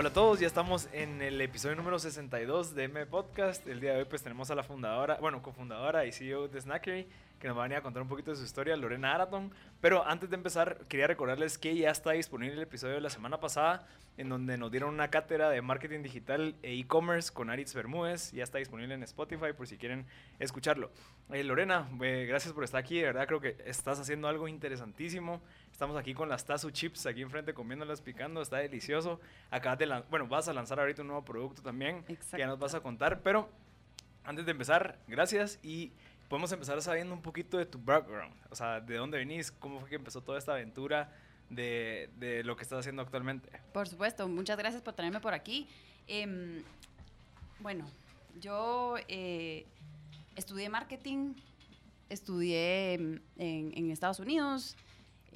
Hola a todos, ya estamos en el episodio número 62 de M Podcast. El día de hoy pues tenemos a la fundadora, bueno, cofundadora y CEO de Snackery, que nos va a venir a contar un poquito de su historia, Lorena Araton. Pero antes de empezar, quería recordarles que ya está disponible el episodio de la semana pasada, en donde nos dieron una cátedra de marketing digital e e-commerce con Aritz Bermúdez. Ya está disponible en Spotify por si quieren escucharlo. Eh, Lorena, eh, gracias por estar aquí. De verdad creo que estás haciendo algo interesantísimo. Estamos aquí con las Tazu Chips aquí enfrente comiéndolas, picando. Está delicioso. Acabas de bueno, vas a lanzar ahorita un nuevo producto también que ya nos vas a contar. Pero antes de empezar, gracias y podemos empezar sabiendo un poquito de tu background. O sea, de dónde venís, cómo fue que empezó toda esta aventura de, de lo que estás haciendo actualmente. Por supuesto, muchas gracias por tenerme por aquí. Em, bueno, yo eh, estudié marketing, estudié en, en Estados Unidos.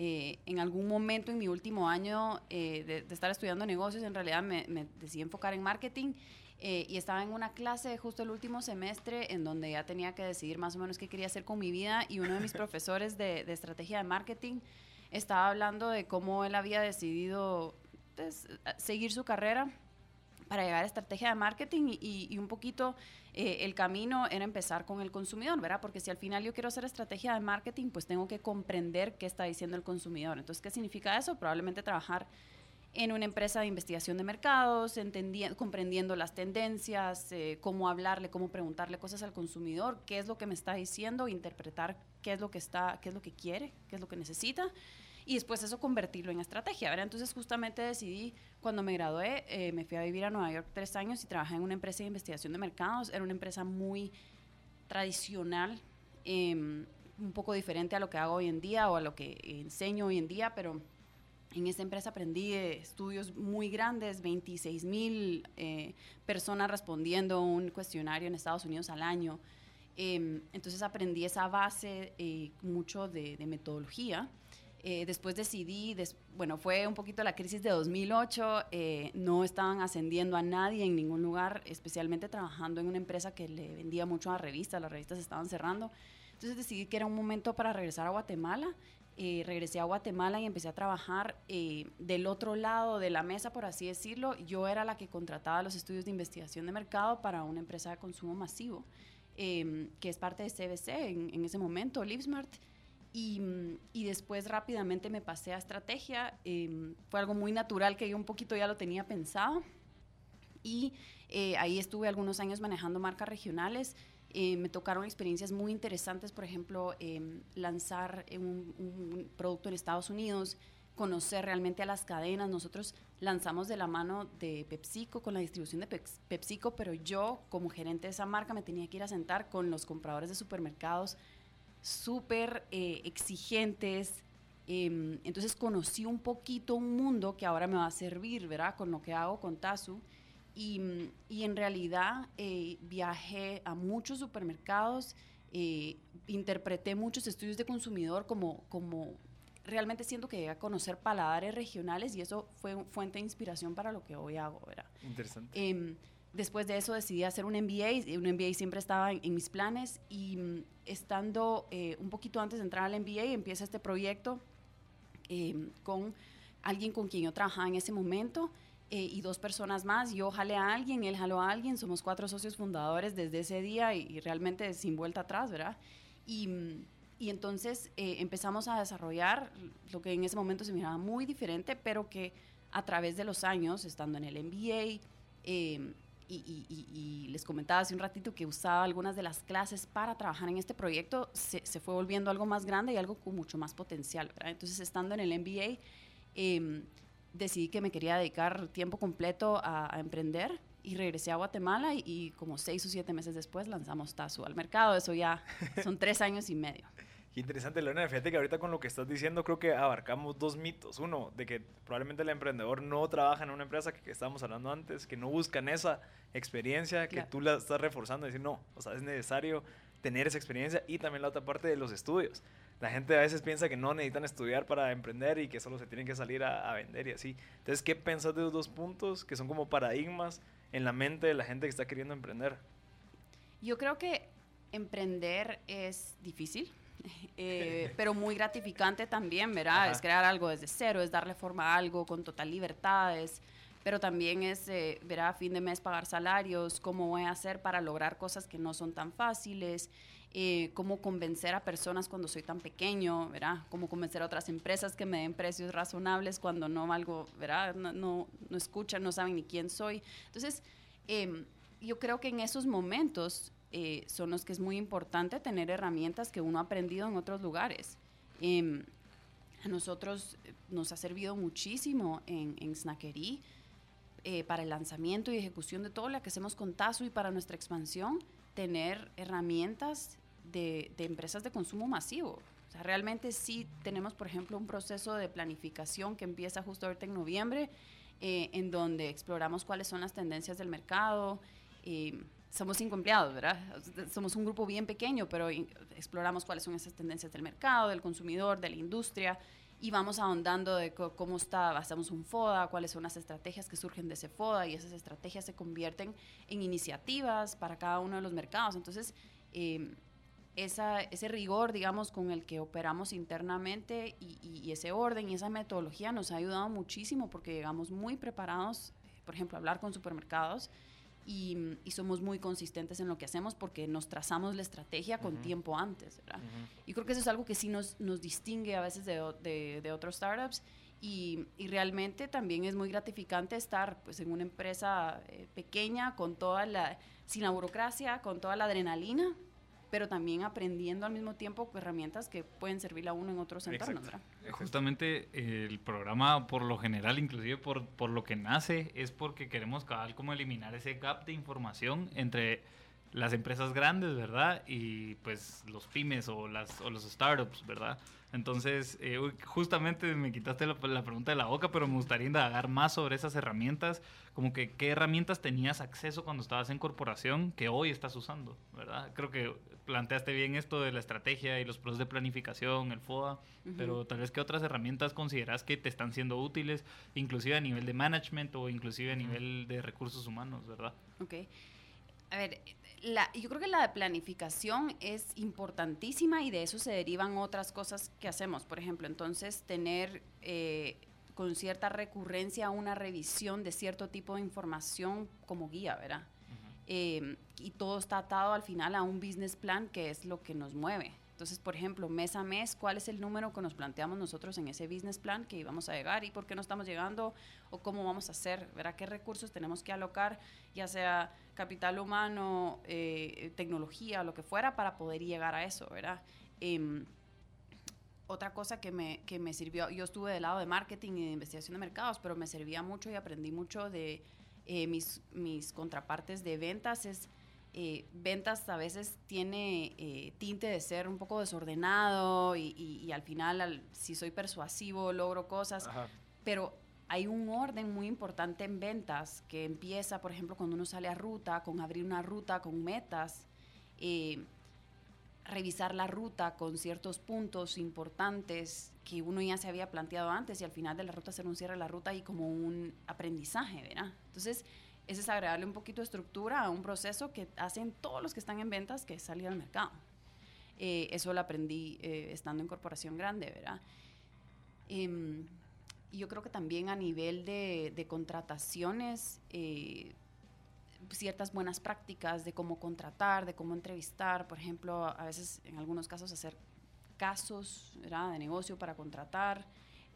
Eh, en algún momento en mi último año eh, de, estar estudiando negocios, en realidad me, decidí enfocar en marketing eh, y estaba en una clase justo el último semestre en donde ya tenía que decidir más o menos qué quería hacer con mi vida y uno de mis profesores de, de estrategia de marketing estaba hablando de cómo él había decidido pues, seguir su carrera para llegar a estrategia de marketing y, un poquito eh, el camino era empezar con el consumidor, ¿verdad? Porque si al final yo quiero hacer estrategia de marketing, pues tengo que comprender qué está diciendo el consumidor. Entonces, ¿qué significa eso? Probablemente trabajar en una empresa de investigación de mercados, comprendiendo las tendencias, eh, cómo hablarle, cómo preguntarle cosas al consumidor, qué es lo que me está diciendo, interpretar qué es lo que está, qué es lo que quiere, qué es lo que necesita y después eso convertirlo en estrategia, ¿verdad? Entonces justamente decidí, cuando me gradué, eh, me fui a vivir a Nueva York tres años y trabajé en una empresa de investigación de mercados, era una empresa muy tradicional, em, un poco diferente a lo que hago hoy en día o a lo que enseño hoy en día, pero en esa empresa aprendí estudios muy grandes, 26 mil eh, personas respondiendo un cuestionario en Estados Unidos al año. Em, entonces aprendí esa base eh, mucho de, de metodología eh, después decidí, bueno, fue un poquito la crisis de 2008, eh, no estaban ascendiendo a nadie en ningún lugar, especialmente trabajando en una empresa que le vendía mucho a revistas, las revistas estaban cerrando. Entonces decidí que era un momento para regresar a Guatemala. Eh, regresé a Guatemala y empecé a trabajar del otro lado de la mesa, por así decirlo. Yo era la que contrataba los estudios de investigación de mercado para una empresa de consumo masivo, que es parte de CBC en, en ese momento, LiveSmart. Y, y, después rápidamente me pasé a estrategia. Em, fue algo muy natural que yo un poquito ya lo tenía pensado. Y eh, ahí estuve algunos años manejando marcas regionales. Eh, me tocaron experiencias muy interesantes, por ejemplo, em, lanzar un, un, producto en Estados Unidos, conocer realmente a las cadenas. Nosotros lanzamos de la mano de PepsiCo con la distribución de PepsiCo, pero yo como gerente de esa marca me tenía que ir a sentar con los compradores de supermercados súper eh, exigentes. Em, entonces conocí un poquito un mundo que ahora me va a servir, ¿verdad? Con lo que hago con Tazu. Y, y en realidad eh, viajé a muchos supermercados, eh, interpreté muchos estudios de consumidor como, como realmente siento que llegué a conocer paladares regionales y eso fue fuente de inspiración para lo que hoy hago, ¿verdad? Interesante. Em, Después de eso decidí hacer un MBA, un MBA siempre estaba en, mis planes y mm, estando eh, un poquito antes de entrar al MBA empieza este proyecto em, con alguien con quien yo trabajaba en ese momento eh, y dos personas más. Yo jalé a alguien, él jaló a alguien, somos cuatro socios fundadores desde ese día y, realmente sin vuelta atrás, ¿verdad? Y, mm, y entonces eh, empezamos a desarrollar lo que en ese momento se miraba muy diferente, pero que a través de los años, estando en el MBA, y, les comentaba hace un ratito que usaba algunas de las clases para trabajar en este proyecto, se, fue volviendo algo más grande y algo con mucho más potencial. Entonces, estando en el MBA, em, decidí que me quería dedicar tiempo completo a, emprender y regresé a Guatemala y, como seis o siete meses después lanzamos Tazu al mercado. Eso ya son tres años y medio. Qué interesante, Lorena. Fíjate que ahorita con lo que estás diciendo creo que abarcamos dos mitos. Uno, de que probablemente el emprendedor no trabaja en una empresa que, estábamos hablando antes, que no buscan esa experiencia, que tú la estás reforzando decir, no, o sea, es necesario tener esa experiencia. Y también la otra parte de los estudios. La gente a veces piensa que no necesitan estudiar para emprender y que solo se tienen que salir a, a vender y así. Entonces, ¿qué pensás de esos dos puntos que son como paradigmas en la mente de la gente que está queriendo emprender? Yo creo que emprender es difícil eh, pero muy gratificante también, ¿verdad? Es crear algo desde cero, es darle forma a algo con total libertad, es pero también es, eh, verá, a fin de mes pagar salarios, cómo voy a hacer para lograr cosas que no son tan fáciles, eh, cómo convencer a personas cuando soy tan pequeño, ¿verdad? Cómo convencer a otras empresas que me den precios razonables cuando no valgo, ¿verdad? No, no, no escuchan, no saben ni quién soy. Entonces, em, yo creo que en esos momentos eh, son los que es muy importante tener herramientas que uno ha aprendido en otros lugares. Em, a nosotros eh, nos ha servido muchísimo en, en Snackery eh, para el lanzamiento y ejecución de todo lo que hacemos con Tazo y para nuestra expansión, tener herramientas de, de empresas de consumo masivo. O sea, realmente sí tenemos, por ejemplo, un proceso de planificación que empieza justo ahorita en noviembre, eh, en donde exploramos cuáles son las tendencias del mercado. Eh, somos cinco empleados, ¿verdad? Somos un grupo bien pequeño, pero exploramos cuáles son esas tendencias del mercado, del consumidor, de la industria, y vamos ahondando de cómo está, hacemos un FODA, cuáles son las estrategias que surgen de ese FODA, y esas estrategias se convierten en iniciativas para cada uno de los mercados. Entonces, eh, esa, ese rigor, digamos, con el que operamos internamente y, y, ese orden y esa metodología nos ha ayudado muchísimo porque llegamos muy preparados, por ejemplo, a hablar con supermercados y, y, somos muy consistentes en lo que hacemos porque nos trazamos la estrategia con uh -huh. tiempo antes, ¿verdad? Uh -huh. Y creo que eso es algo que sí nos, nos distingue a veces de, de, de otros startups y, y, realmente también es muy gratificante estar pues, en una empresa eh, pequeña con toda la, sin la burocracia, con toda la adrenalina, pero también aprendiendo al mismo tiempo herramientas que pueden servirle a uno en otros entornos. ¿verdad? Justamente eh, el programa, por lo general, inclusive por, por lo que nace, es porque queremos cabal como eliminar ese gap de información entre las empresas grandes, ¿verdad? Y pues los pymes o, las, o los startups, ¿verdad? Entonces, eh, justamente me quitaste la, la, pregunta de la boca, pero me gustaría indagar más sobre esas herramientas, como que qué herramientas tenías acceso cuando estabas en corporación que hoy estás usando, ¿verdad? Creo que planteaste bien esto de la estrategia y los procesos de planificación, el FODA, uh -huh. pero tal vez qué otras herramientas consideras que te están siendo útiles, inclusive a nivel de management o inclusive a nivel de recursos humanos, ¿verdad? Ok. A ver, la, yo creo que la planificación es importantísima y de eso se derivan otras cosas que hacemos. Por ejemplo, entonces tener eh, con cierta recurrencia una revisión de cierto tipo de información como guía, ¿verdad? Eh, y todo está atado al final a un business plan que es lo que nos mueve. Entonces, por ejemplo, mes a mes, ¿cuál es el número que nos planteamos nosotros en ese business plan que íbamos a llegar y por qué no estamos llegando o cómo vamos a hacer? ¿Verdad? ¿Qué recursos tenemos que alocar, ya sea capital humano, eh, tecnología, lo que fuera, para poder llegar a eso, ¿verdad? Eh, otra cosa que me, que me sirvió, yo estuve del lado de marketing y de investigación de mercados, pero me servía mucho y aprendí mucho de eh, mis, mis contrapartes de ventas, es eh, ventas a veces tiene eh, tinte de ser un poco desordenado y, y, y al final, al, si soy persuasivo, logro cosas, Ajá. pero hay un orden muy importante en ventas que empieza, por ejemplo, cuando uno sale a ruta, con abrir una ruta con metas, eh, revisar la ruta con ciertos puntos importantes que uno ya se había planteado antes y al final de la ruta hacer un cierre de la ruta y como un aprendizaje, ¿verdad? Entonces, ese es agregarle un poquito de estructura a un proceso que hacen todos los que están en ventas, que es salir al mercado. Eh, eso lo aprendí eh, estando en corporación grande, ¿verdad? Eh, yo creo que también a nivel de, de contrataciones, eh, ciertas buenas prácticas de cómo contratar, de cómo entrevistar, por ejemplo, a veces en algunos casos hacer casos ¿verdad? de negocio para contratar.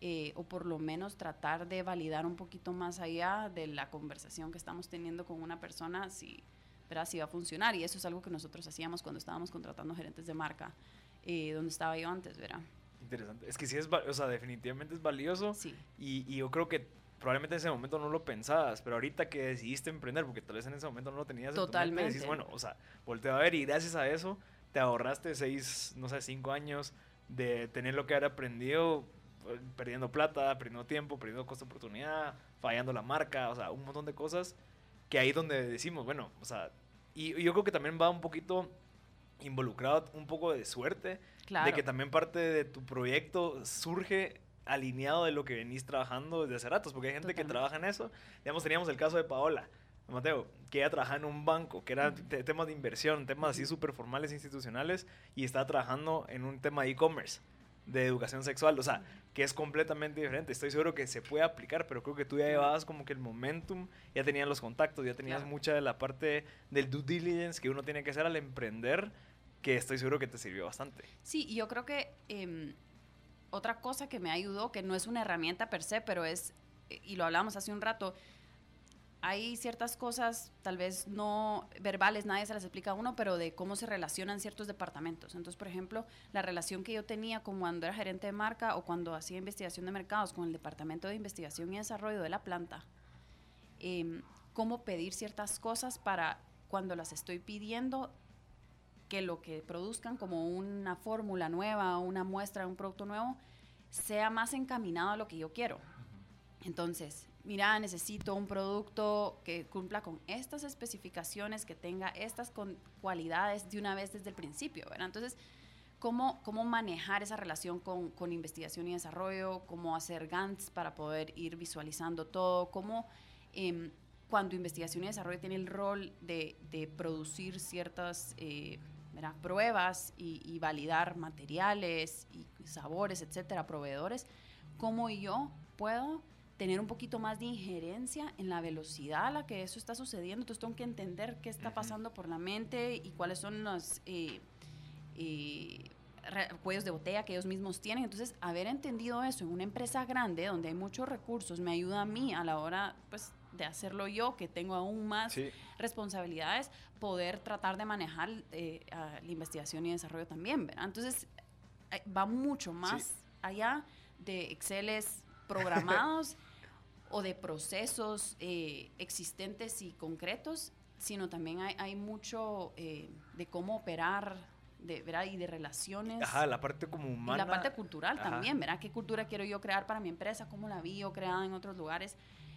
Eh, o por lo menos tratar de validar un poquito más allá de la conversación que estamos teniendo con una persona si, ¿verdad? si va a funcionar. Y eso es algo que nosotros hacíamos cuando estábamos contratando gerentes de marca, eh, donde estaba yo antes, ¿verdad? Interesante. Es que sí es, o sea, definitivamente es valioso. Sí. Y, y yo creo que probablemente en ese momento no lo pensabas, pero ahorita que decidiste emprender, porque tal vez en ese momento no lo tenías Totalmente. en tu mente, decís, bueno, o sea, volteo a ver y gracias a eso te ahorraste seis, no sé, cinco años de tener lo que haber aprendido perdiendo plata, perdiendo tiempo, perdiendo costo oportunidad, fallando la marca, o sea, un montón de cosas que ahí donde decimos, bueno, o sea, y, y yo creo que también va un poquito involucrado un poco de suerte, claro. de que también parte de tu proyecto surge alineado de lo que venís trabajando desde hace ratos, porque hay gente Totalmente. que trabaja en eso. Digamos, teníamos el caso de Paola, Mateo, que ella trabajaba en un banco, que era temas de inversión, temas así súper formales institucionales, y estaba trabajando en un tema de e-commerce. de educación sexual. O sea, que es completamente diferente. Estoy seguro que se puede aplicar, pero creo que tú ya llevabas como que el momentum, ya tenías los contactos, ya tenías mucha de la parte del due diligence que uno tiene que hacer al emprender, que estoy seguro que te sirvió bastante. Sí, y yo creo que em, otra cosa que me ayudó, que no es una herramienta per se, pero es, y lo hablamos hace un rato, hay ciertas cosas, tal vez no verbales, nadie se las explica a uno, pero de cómo se relacionan ciertos departamentos. Entonces, por ejemplo, la relación que yo tenía como cuando era gerente de marca o cuando hacía investigación de mercados con el departamento de investigación y desarrollo de la planta, em, cómo pedir ciertas cosas para cuando las estoy pidiendo, que lo que produzcan como una fórmula nueva, una muestra, un producto nuevo, sea más encaminado a lo que yo quiero. Entonces, mira, necesito un producto que cumpla con estas especificaciones, que tenga estas cualidades de una vez desde el principio. Entonces, ¿cómo, cómo manejar esa relación con, con investigación y desarrollo? ¿Cómo hacer GANTs para poder ir visualizando todo? ¿Cómo... Em, cuando investigación y desarrollo tiene el rol de, de producir ciertas eh, pruebas y, y, validar materiales y sabores, etcétera, proveedores, ¿cómo yo puedo tener un poquito más de injerencia en la velocidad a la que eso está sucediendo. Entonces tengo que entender qué está pasando por la mente y cuáles son los eh, eh, cuellos de botella que ellos mismos tienen. Entonces, haber entendido eso en una empresa grande donde hay muchos recursos me ayuda a mí a la hora pues, de hacerlo yo, que tengo aún más responsabilidades, poder tratar de manejar eh, la investigación y desarrollo también. ¿verdad? Entonces, va mucho más allá de Exceles programados o de procesos eh, existentes y concretos, sino también hay, hay mucho eh, de cómo operar de, ¿verdad? y de relaciones. Ajá, la parte como humana. Y la parte cultural también, ¿verdad? ¿Qué cultura quiero yo crear para mi empresa? ¿Cómo la vi yo creada en otros lugares?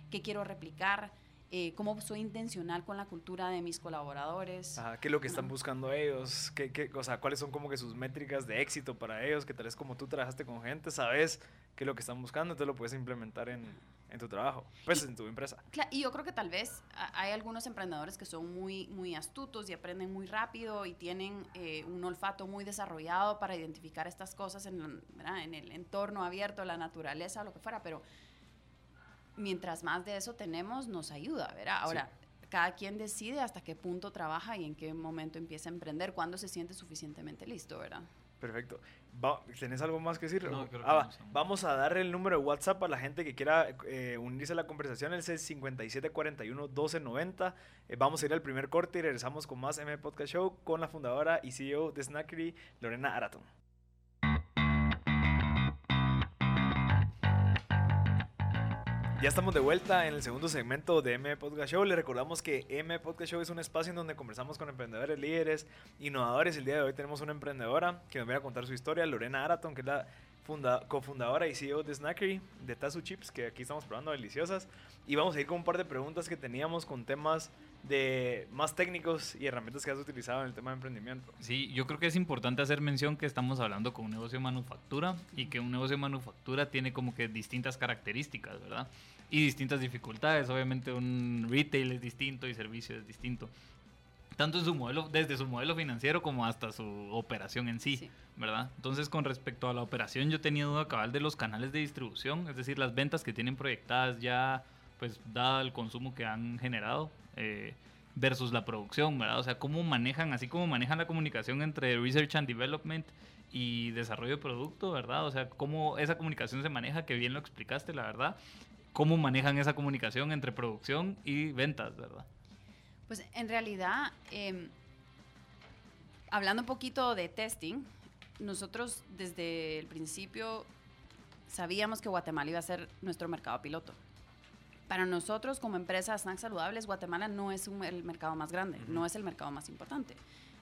¿Qué quiero replicar? Eh, cómo soy intencional con la cultura de mis colaboradores. Ajá, ¿Qué es lo que están buscando ellos? ¿Qué, qué, o sea, ¿Cuáles son como que sus métricas de éxito para ellos? Que tal vez como tú trabajaste con gente, sabes qué es lo que están buscando, entonces lo puedes implementar en, en tu trabajo, pues en tu empresa. y yo creo que tal vez hay algunos emprendedores que son muy, muy astutos y aprenden muy rápido y tienen eh, un olfato muy desarrollado para identificar estas cosas en, en el entorno abierto, la naturaleza, lo que fuera, pero mientras más de eso tenemos, nos ayuda, ¿verdad? Ahora, cada quien decide hasta qué punto trabaja y en qué momento empieza a emprender, cuándo se siente suficientemente listo, ¿verdad? Perfecto. ¿Tenés algo más que decir? No, creo ah, vamos a dar el número de WhatsApp a la gente que quiera eh, unirse a la conversación. El es 5741-1290. Eh, vamos a ir al primer corte y regresamos con más M Podcast Show con la fundadora y CEO de Snackery, Lorena Araton. Ya estamos de vuelta en el segundo segmento de M Podcast Show. Le recordamos que M Podcast Show es un espacio en donde conversamos con emprendedores, líderes, innovadores. El día de hoy tenemos una emprendedora que nos va a contar su historia, Lorena Araton, que es la cofundadora y CEO de Snackery, de Tazu Chips, que aquí estamos probando deliciosas. Y vamos a ir con un par de preguntas que teníamos con temas de más técnicos y herramientas que has utilizado en el tema de emprendimiento. Sí, yo creo que es importante hacer mención que estamos hablando con un negocio de manufactura y que un negocio de manufactura tiene como que distintas características, ¿verdad? Y distintas dificultades. Obviamente un retail es distinto y servicio es distinto. Tanto en su modelo, desde su modelo financiero como hasta su operación en sí, ¿verdad? Entonces, con respecto a la operación, yo tenido duda cabal de los canales de distribución, es decir, las ventas que tienen proyectadas ya, pues, dada el consumo que han generado eh, versus la producción, ¿verdad? O sea, cómo manejan, así como manejan la comunicación entre Research and Development y desarrollo de producto, ¿verdad? O sea, cómo esa comunicación se maneja, que bien lo explicaste, la verdad. Cómo manejan esa comunicación entre producción y ventas, ¿verdad? Pues en realidad, em, hablando un poquito de testing, nosotros desde el principio sabíamos que Guatemala iba a ser nuestro mercado piloto para nosotros como empresa Snacks Saludables, Guatemala no es el mercado más grande, no es el mercado más importante.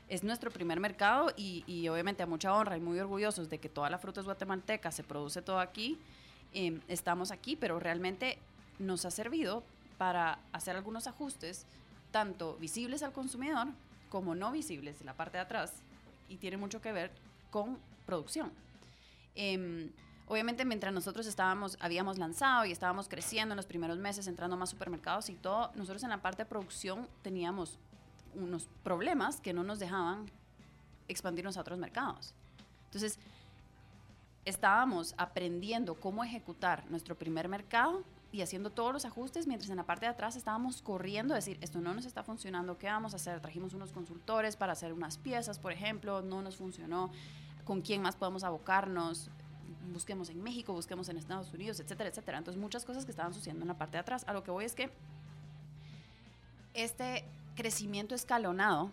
Es nuestro primer mercado y, obviamente a mucha honra y muy orgullosos de que toda la fruta es guatemalteca, se produce todo aquí, em, estamos aquí, pero realmente nos ha servido para hacer algunos ajustes, tanto visibles al consumidor como no visibles en la parte de atrás, y tiene mucho que ver con producción. Em, Obviamente, mientras nosotros estábamos, habíamos lanzado y estábamos creciendo en los primeros meses, entrando más supermercados y todo, nosotros en la parte de producción teníamos unos problemas que no nos dejaban expandirnos a otros mercados. Entonces, estábamos aprendiendo cómo ejecutar nuestro primer mercado y haciendo todos los ajustes, mientras en la parte de atrás estábamos corriendo, a decir, esto no nos está funcionando, ¿qué vamos a hacer? Trajimos unos consultores para hacer unas piezas, por ejemplo, no nos funcionó, ¿con quién más podemos abocarnos? Busquemos en México, busquemos en Estados Unidos, etcétera, etcétera. Entonces, muchas cosas que estaban sucediendo en la parte de atrás. A lo que voy es que este crecimiento escalonado,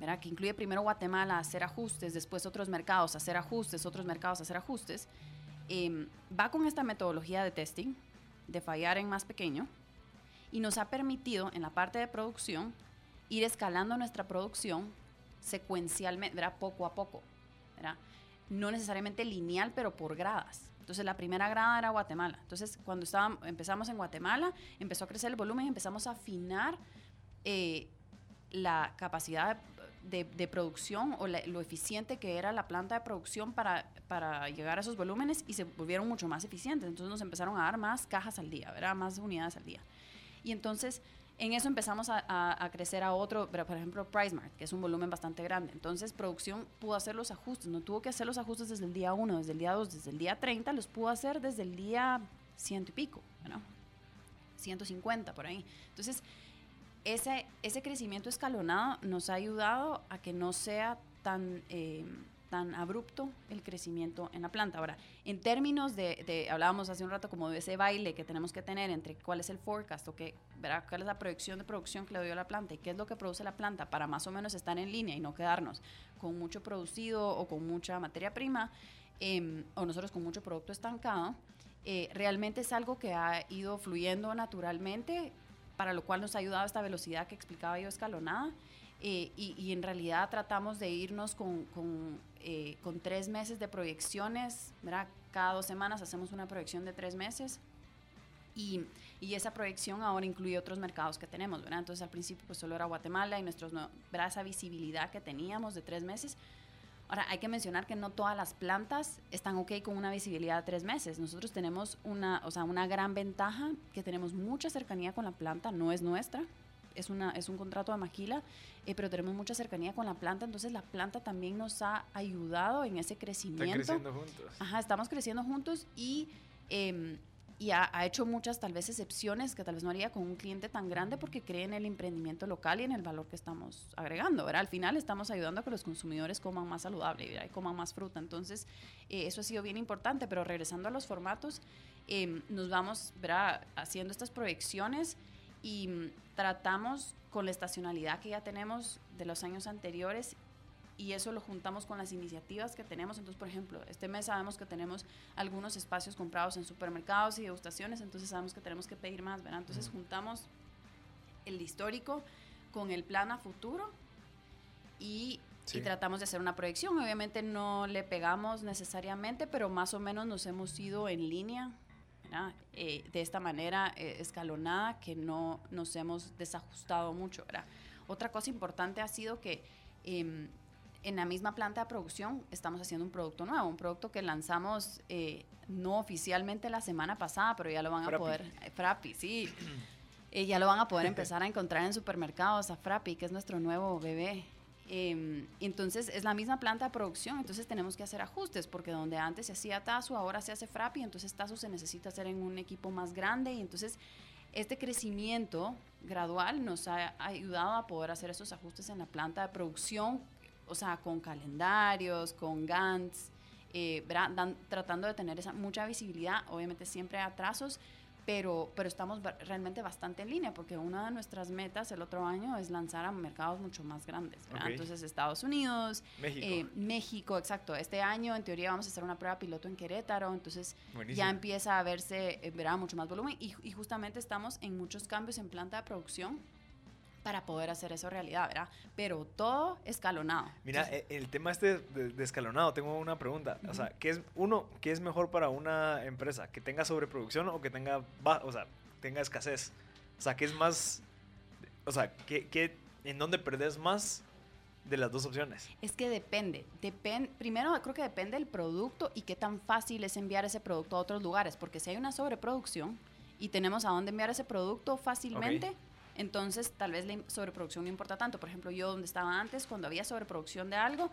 ¿verdad? que incluye primero Guatemala hacer ajustes, después otros mercados hacer ajustes, otros mercados hacer ajustes, em, va con esta metodología de testing, de fallar en más pequeño, y nos ha permitido en la parte de producción ir escalando nuestra producción secuencialmente, ¿verdad? poco a poco. ¿verdad? No necesariamente lineal, pero por gradas. Entonces la primera grada era Guatemala. Entonces cuando estábamos, empezamos en Guatemala, empezó a crecer el volumen empezamos a afinar eh, la capacidad de, producción o lo eficiente que era la planta de producción para, para llegar a esos volúmenes y se volvieron mucho más eficientes. Entonces nos empezaron a dar más cajas al día, ¿verdad? más unidades al día. Y entonces en eso empezamos a, crecer a otro, por ejemplo, PriceMart, que es un volumen bastante grande. Entonces, producción pudo hacer los ajustes, no tuvo que hacer los ajustes desde el día 1, desde el día 2, desde el día 30, los pudo hacer desde el día ciento y pico, ¿no? 150 por ahí. Entonces, ese, ese crecimiento escalonado nos ha ayudado a que no sea tan... Eh, tan abrupto el crecimiento en la planta. Ahora, en términos de, hablábamos hace un rato como de ese baile que tenemos que tener entre cuál es el forecast o qué, cuál es la proyección de producción que le dio la planta y qué es lo que produce la planta para más o menos estar en línea y no quedarnos con mucho producido o con mucha materia prima em, o nosotros con mucho producto estancado, eh, realmente es algo que ha ido fluyendo naturalmente, para lo cual nos ha ayudado esta velocidad que explicaba yo escalonada. Eh, y, en realidad tratamos de irnos con, con, eh, con, tres meses de proyecciones, ¿verdad? Cada dos semanas hacemos una proyección de tres meses y, y, esa proyección ahora incluye otros mercados que tenemos, ¿verdad? Entonces al principio pues solo era Guatemala y nuestros, ¿verdad? esa visibilidad que teníamos de tres meses. Ahora, hay que mencionar que no todas las plantas están ok con una visibilidad de tres meses. Nosotros tenemos una, o sea, una gran ventaja, que tenemos mucha cercanía con la planta, no es nuestra, es, una, es un contrato de maquila, eh, pero tenemos mucha cercanía con la planta, entonces la planta también nos ha ayudado en ese crecimiento. Están creciendo juntos. Ajá, estamos creciendo juntos y, em, y ha, hecho muchas tal vez excepciones que tal vez no haría con un cliente tan grande porque cree en el emprendimiento local y en el valor que estamos agregando. ¿verdad? Al final estamos ayudando a que los consumidores coman más saludable ¿verdad? y coman más fruta. Entonces, eh, eso ha sido bien importante, pero regresando a los formatos, em, nos vamos haciendo estas proyecciones y mm, tratamos con la estacionalidad que ya tenemos de los años anteriores y eso lo juntamos con las iniciativas que tenemos. Entonces, por ejemplo, este mes sabemos que tenemos algunos espacios comprados en supermercados y degustaciones, entonces sabemos que tenemos que pedir más, ¿verdad? Entonces juntamos el histórico con el plan a futuro y, y, tratamos de hacer una proyección. Obviamente no le pegamos necesariamente, pero más o menos nos hemos ido en línea eh, de esta manera eh, escalonada que no nos hemos desajustado mucho. Otra cosa importante ha sido que em, en la misma planta de producción estamos haciendo un producto nuevo, un producto que lanzamos eh, no oficialmente la semana pasada, pero ya lo van a poder, Frappi, sí, ya lo van a poder empezar a encontrar en supermercados, a Frappi, que es nuestro nuevo bebé. Eh, entonces es la misma planta de producción, entonces tenemos que hacer ajustes, porque donde antes se hacía TASO, ahora se hace FRAPI, entonces TASO se necesita hacer en un equipo más grande y entonces este crecimiento gradual nos ha ayudado a poder hacer esos ajustes en la planta de producción, o sea, con calendarios, con GANTs, eh, tratando de tener esa mucha visibilidad, obviamente siempre atrasos, pero, pero estamos realmente bastante en línea porque una de nuestras metas el otro año es lanzar a mercados mucho más grandes. Entonces Estados Unidos, México. Eh, México, exacto. Este año en teoría vamos a hacer una prueba piloto en Querétaro, entonces ya empieza a verse, eh, verá mucho más volumen y, y justamente estamos en muchos cambios en planta de producción para poder hacer eso realidad, ¿verdad? Pero todo escalonado. Mira, e, el tema este de, escalonado, tengo una pregunta. O sea, ¿qué es, uno, ¿qué es mejor para una empresa? ¿Que tenga sobreproducción o que tenga, o sea, tenga escasez? O sea, ¿qué es más, o sea, ¿qué, qué, en dónde perdés más de las dos opciones? Es que depende. Depende. Primero, creo que depende del producto y qué tan fácil es enviar ese producto a otros lugares. Porque si hay una sobreproducción y tenemos a dónde enviar ese producto fácilmente, entonces, tal vez la sobreproducción no importa tanto. Por ejemplo, yo donde estaba antes, cuando había sobreproducción de algo,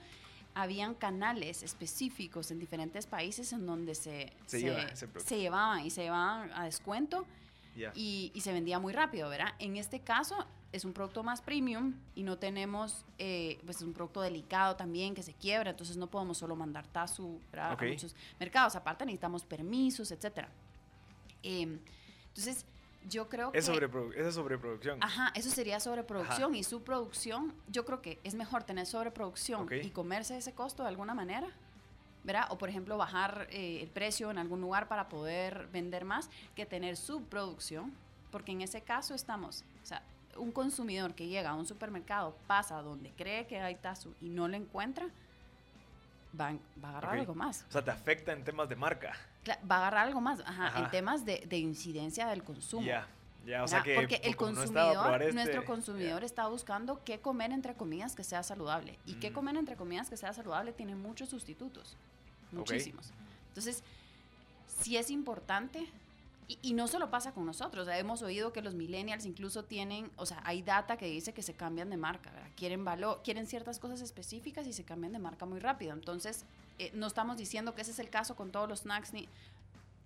habían canales específicos en diferentes países en donde se, Se lleva ese producto. se llevaban y se llevaban a descuento Ya. y, y se vendía muy rápido, ¿verdad? En este caso es un producto más premium y no tenemos, eh, pues es un producto delicado también que se quiebra, entonces no podemos solo mandar TASU ¿verdad? Ok. a muchos mercados, aparte necesitamos permisos, etcétera. Em, entonces yo creo que... Es sobreprodu- esa es sobreproducción. Ajá, eso sería sobreproducción y su producción, yo creo que es mejor tener sobreproducción Ok. y comerse ese costo de alguna manera, ¿verdad? O por ejemplo bajar eh, el precio en algún lugar para poder vender más que tener subproducción, porque en ese caso estamos, o sea, un consumidor que llega a un supermercado, pasa donde cree que hay tazu y no lo encuentra, va, a- va a agarrar Ok. algo más. O sea, te afecta en temas de marca. Va a agarrar algo más, ajá, Ajá. en temas de, de incidencia del consumo. Ya. Ya, o sea que. Porque el no consumidor, este- nuestro consumidor está buscando qué comer entre comidas que sea saludable. Y qué Mm. comer entre comidas que sea saludable tiene muchos sustitutos. Muchísimos. Entonces, sí es importante. Y, y no solo pasa con nosotros. o sea, hemos oído que los millennials incluso tienen, o sea, hay data que dice que se cambian de marca, ¿verdad? Quieren valor, quieren ciertas cosas específicas y se cambian de marca muy rápido. Entonces, eh, no estamos diciendo que ese es el caso con todos los snacks ni,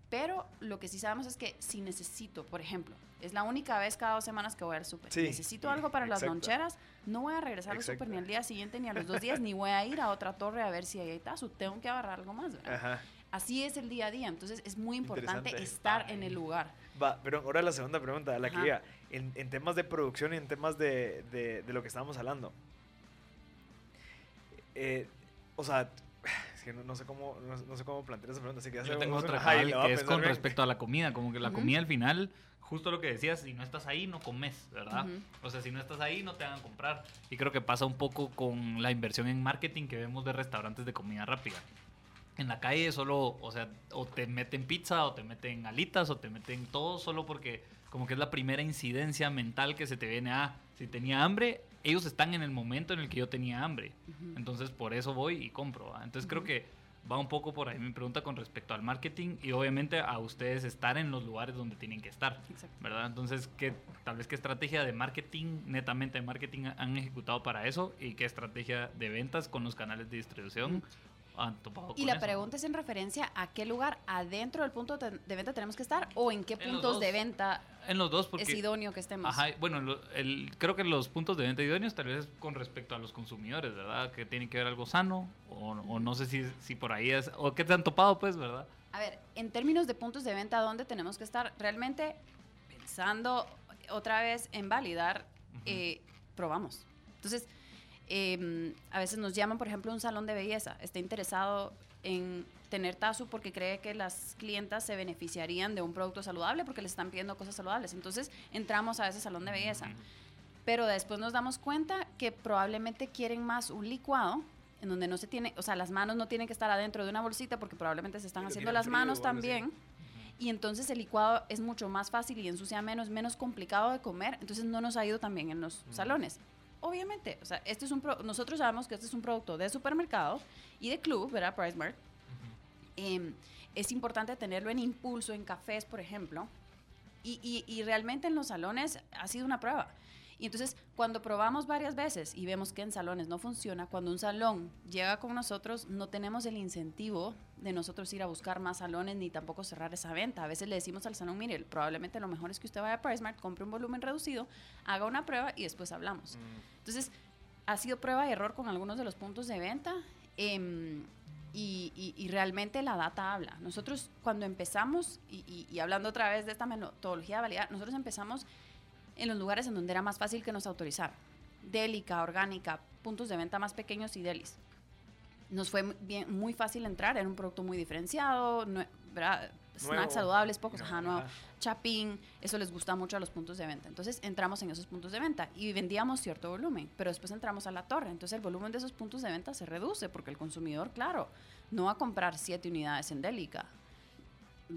pero lo que sí sabemos es que si necesito, por ejemplo, es la única vez cada dos semanas que voy al súper. Sí, necesito algo para las loncheras, no voy a regresar al súper ni al día siguiente ni a los dos días, ni voy a ir a otra torre a ver si hay tazo. Tengo que agarrar algo más, ¿verdad? Ajá. Así es el día a día. Entonces es muy importante estar en el lugar. Va, pero ahora la segunda pregunta, la que Ajá. iba. En, en temas de producción y en temas de, de, de lo que estábamos hablando. Eh, o sea, es que no, no sé cómo, no, no sé cómo plantear esa pregunta. Así que ya Yo tengo otra a que es con bien. respecto a la comida, como que la Ujú. comida al final, justo lo que decías, si no estás ahí no comes, ¿verdad? Ujú. O sea, si no estás ahí no te van a comprar. Y creo que pasa un poco con la inversión en marketing que vemos de restaurantes de comida rápida. En la calle solo, o sea, o te meten pizza, o te meten alitas, o te meten todo solo porque como que es la primera incidencia mental que se te viene a, si tenía hambre, ellos están en el momento en el que yo tenía hambre. Ujú. Entonces por eso voy y compro. ¿va? Entonces creo Ujú. que va un poco por ahí mi pregunta con respecto al marketing y obviamente a ustedes estar en los lugares donde tienen que estar, Exacto. ¿verdad? Entonces, ¿qué, tal vez qué estrategia de marketing, netamente de marketing, han ejecutado para eso y qué estrategia de ventas con los canales de distribución han topado Y con la eso? pregunta es en referencia a qué lugar adentro del punto de venta tenemos que estar o en qué En puntos de venta En los dos, porque... es idóneo que estemos. Ajá, bueno, lo- el, creo que los puntos de venta idóneos tal vez es con respecto a los consumidores, ¿verdad? Que tiene que ver algo sano o, o no sé si, si por ahí es, o qué te han topado, pues, ¿verdad? A ver, en términos de puntos de venta, ¿dónde tenemos que estar? Realmente pensando otra vez en validar, Ujú. eh, probamos. Entonces, eh, a veces nos llaman, por ejemplo, un salón de belleza, está interesado en tener Tazu porque cree que las clientas se beneficiarían de un producto saludable porque les están pidiendo cosas saludables. Entonces, entramos a ese salón de belleza. Pero después nos damos cuenta que probablemente quieren más un licuado en donde no se tiene, o sea, las manos no tienen que estar adentro de una bolsita porque probablemente se están haciendo las frío manos también. Y entonces el licuado es mucho más fácil y ensucia menos, menos complicado de comer. Entonces no nos ha ido tan bien en los Mm. salones. Obviamente, o sea, este es un pro- nosotros sabemos que este es un producto de supermercado y de club, ¿verdad? Price Mart. Em, es importante tenerlo en impulso, en cafés, por ejemplo. Y, y- y realmente en los salones ha sido una prueba. Y entonces, cuando probamos varias veces y vemos que en salones no funciona, cuando un salón llega con nosotros, no tenemos el incentivo de nosotros ir a buscar más salones ni tampoco cerrar esa venta. A veces le decimos al salón, mire, probablemente lo mejor es que usted vaya a PriceMart, compre un volumen reducido, haga una prueba y después hablamos. Mm. Entonces, ha sido prueba y error con algunos de los puntos de venta em, y, y- y realmente la data habla. Nosotros cuando empezamos, y, y- y hablando otra vez de esta metodología de validar, nosotros empezamos en los lugares en donde era más fácil que nos autorizaran. Délica, orgánica, puntos de venta más pequeños y delis. Nos fue bien, muy fácil entrar, era un producto muy diferenciado, nue- ¿verdad? Nuevo. snacks saludables, pocos, ajá, nuevo. Chapín, eso les gusta mucho a los puntos de venta. Entonces entramos en esos puntos de venta y vendíamos cierto volumen, pero después entramos a la torre. Entonces el volumen de esos puntos de venta se reduce porque el consumidor, claro, no va a comprar siete unidades en Delica,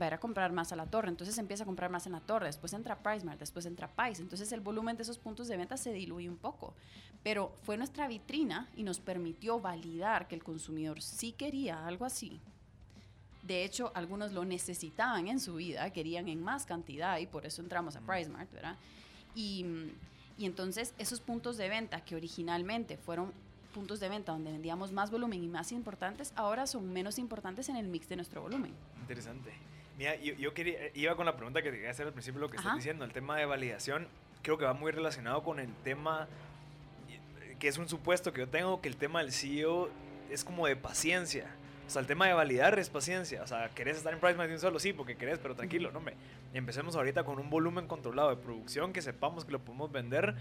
va a ir a comprar más a la torre. Entonces empieza a comprar más en la torre, después entra PriceMart, después entra Pice. Entonces el volumen de esos puntos de venta se diluye un poco. Pero fue nuestra vitrina y nos permitió validar que el consumidor sí quería algo así. De hecho, algunos lo necesitaban en su vida, querían en más cantidad y por eso entramos a PriceMart, ¿verdad? Y, y entonces esos puntos de venta que originalmente fueron puntos de venta donde vendíamos más volumen y más importantes, ahora son menos importantes en el mix de nuestro volumen. Interesante. Mira, yo, yo quería, iba con la pregunta que te quería hacer al principio, lo que estás diciendo, el tema de validación, creo que va muy relacionado con el tema, que es un supuesto que yo tengo, que el tema del CEO es como de paciencia. O sea, el tema de validar es paciencia. O sea, ¿querés estar en Price más de un solo? Sí, porque querés, pero tranquilo, no, hombre. Empecemos ahorita con un volumen controlado de producción que sepamos que lo podemos vender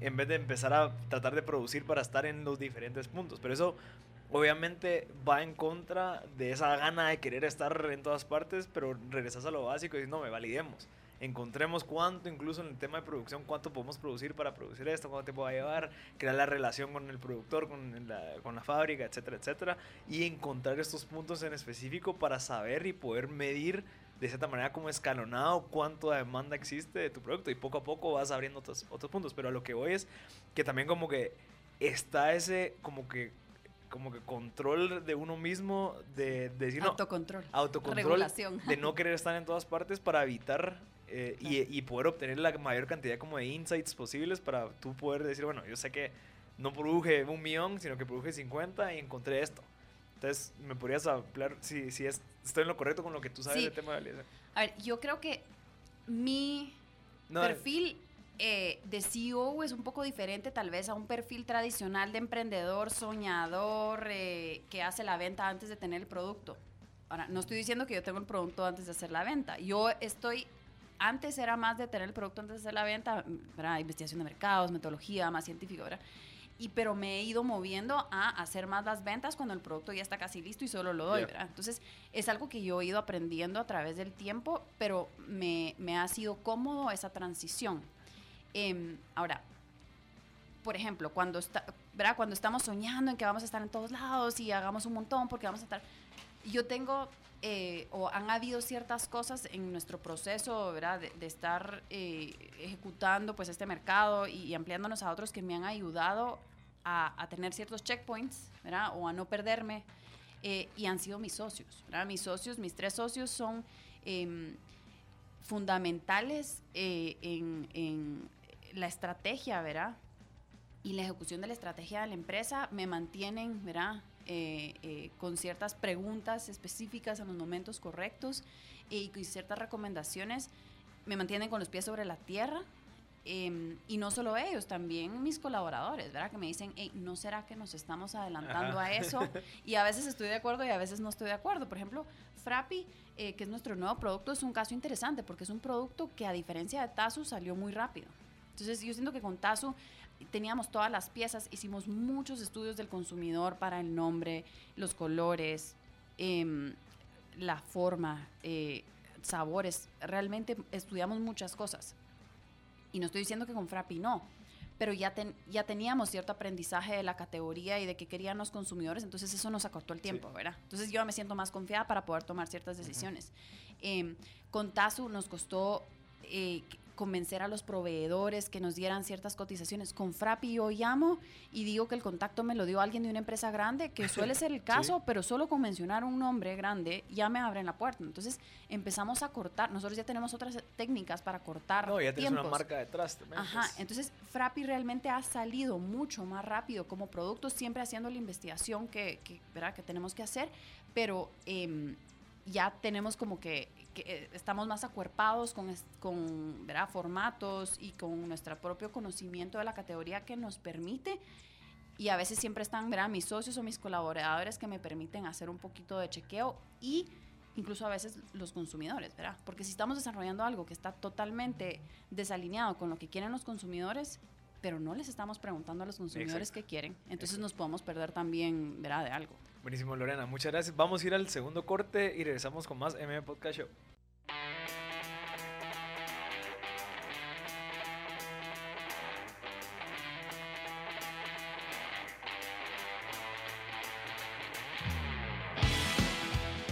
en vez de empezar a tratar de producir para estar en los diferentes puntos. Pero eso obviamente va en contra de esa gana de querer estar en todas partes, pero regresas a lo básico y dices, no, me validemos. Encontremos cuánto, incluso en el tema de producción, cuánto podemos producir para producir esto, cuánto te va a llevar, crear la relación con el productor, con la, con la fábrica, etcétera, etcétera, y encontrar estos puntos en específico para saber y poder medir de cierta manera como escalonado cuánto demanda existe de tu producto y poco a poco vas abriendo otros, otros puntos. Pero a lo que voy es que también como que está ese como que como que control de uno mismo de, de decir autocontrol. autocontrol regulación. de no querer estar en todas partes para evitar eh, y, y, poder obtener la mayor cantidad como de insights posibles para tú poder decir bueno yo sé que no produje un millón sino que produje 50 y encontré esto. Entonces, ¿me podrías hablar si, si es, estoy en lo correcto con lo que tú sabes del tema de validación? A ver, yo creo que mi perfil eh, de CEO es un poco diferente tal vez a un perfil tradicional de emprendedor, soñador, eh, que hace la venta antes de tener el producto. Ahora, no estoy diciendo que yo tengo el producto antes de hacer la venta. Yo estoy, antes era más de tener el producto antes de hacer la venta, ¿verdad? investigación de mercados, metodología, más científico, ¿verdad? y pero me he ido moviendo a hacer más las ventas cuando el producto ya está casi listo y solo lo doy, ¿verdad? Entonces, es algo que yo he ido aprendiendo a través del tiempo, pero me, me ha sido cómodo esa transición. Em, ahora, por ejemplo, cuando, está, ¿verdad? cuando estamos soñando en que vamos a estar en todos lados y hagamos un montón porque vamos a estar... Yo tengo, eh, o han habido ciertas cosas en nuestro proceso, ¿verdad? De, estar eh, ejecutando pues este mercado y, ampliándonos a otros que me han ayudado a, tener ciertos checkpoints, ¿verdad? O a no perderme. Eh, y han sido mis socios, ¿verdad? Mis socios, mis tres socios son em, fundamentales eh, en, en, la estrategia, ¿verdad? Y la ejecución de la estrategia de la empresa me mantienen, ¿verdad? Eh, con ciertas preguntas específicas en los momentos correctos y con ciertas recomendaciones me mantienen con los pies sobre la tierra, Em, y no solo ellos, también mis colaboradores, ¿verdad? Que me dicen, ¿no será que nos estamos adelantando a eso? Y a veces estoy de acuerdo y a veces no estoy de acuerdo. Por ejemplo, Frappi, eh, que es nuestro nuevo producto, es un caso interesante porque es un producto que a diferencia de Tazu salió muy rápido. Entonces yo siento que con Tazu teníamos todas las piezas, hicimos muchos estudios del consumidor para el nombre, los colores, em, la forma, eh, sabores. Realmente estudiamos muchas cosas. Y no estoy diciendo que con Frappi no, pero ya, ya teníamos cierto aprendizaje de la categoría y de qué querían los consumidores, entonces eso nos acortó el tiempo, ¿verdad? Entonces yo me siento más confiada para poder tomar ciertas decisiones. Em, con Tazu nos costó eh, convencer a los proveedores que nos dieran ciertas cotizaciones. Con Frappi yo llamo y digo que el contacto me lo dio alguien de una empresa grande, que suele ser el caso, pero solo con mencionar un nombre grande ya me abren la puerta. Entonces empezamos a cortar. Nosotros ya tenemos otras técnicas para cortar. No, ya tienes una marca detrás también. Ajá, pues. entonces Frappi realmente ha salido mucho más rápido como producto, siempre haciendo la investigación que, que, que tenemos que hacer, pero em, ya tenemos como que eh, estamos más acuerpados con, con ¿verdad? formatos y con nuestro propio conocimiento de la categoría que nos permite. Y a veces siempre están ¿verdad? mis socios o mis colaboradores que me permiten hacer un poquito de chequeo y incluso a veces los consumidores, ¿verdad? Porque si estamos desarrollando algo que está totalmente desalineado con lo que quieren los consumidores, pero no les estamos preguntando a los consumidores qué quieren, entonces nos podemos perder también, ¿verdad? De algo. Buenísimo, Lorena. Muchas gracias. Vamos a ir al segundo corte y regresamos con más MM Podcast Show.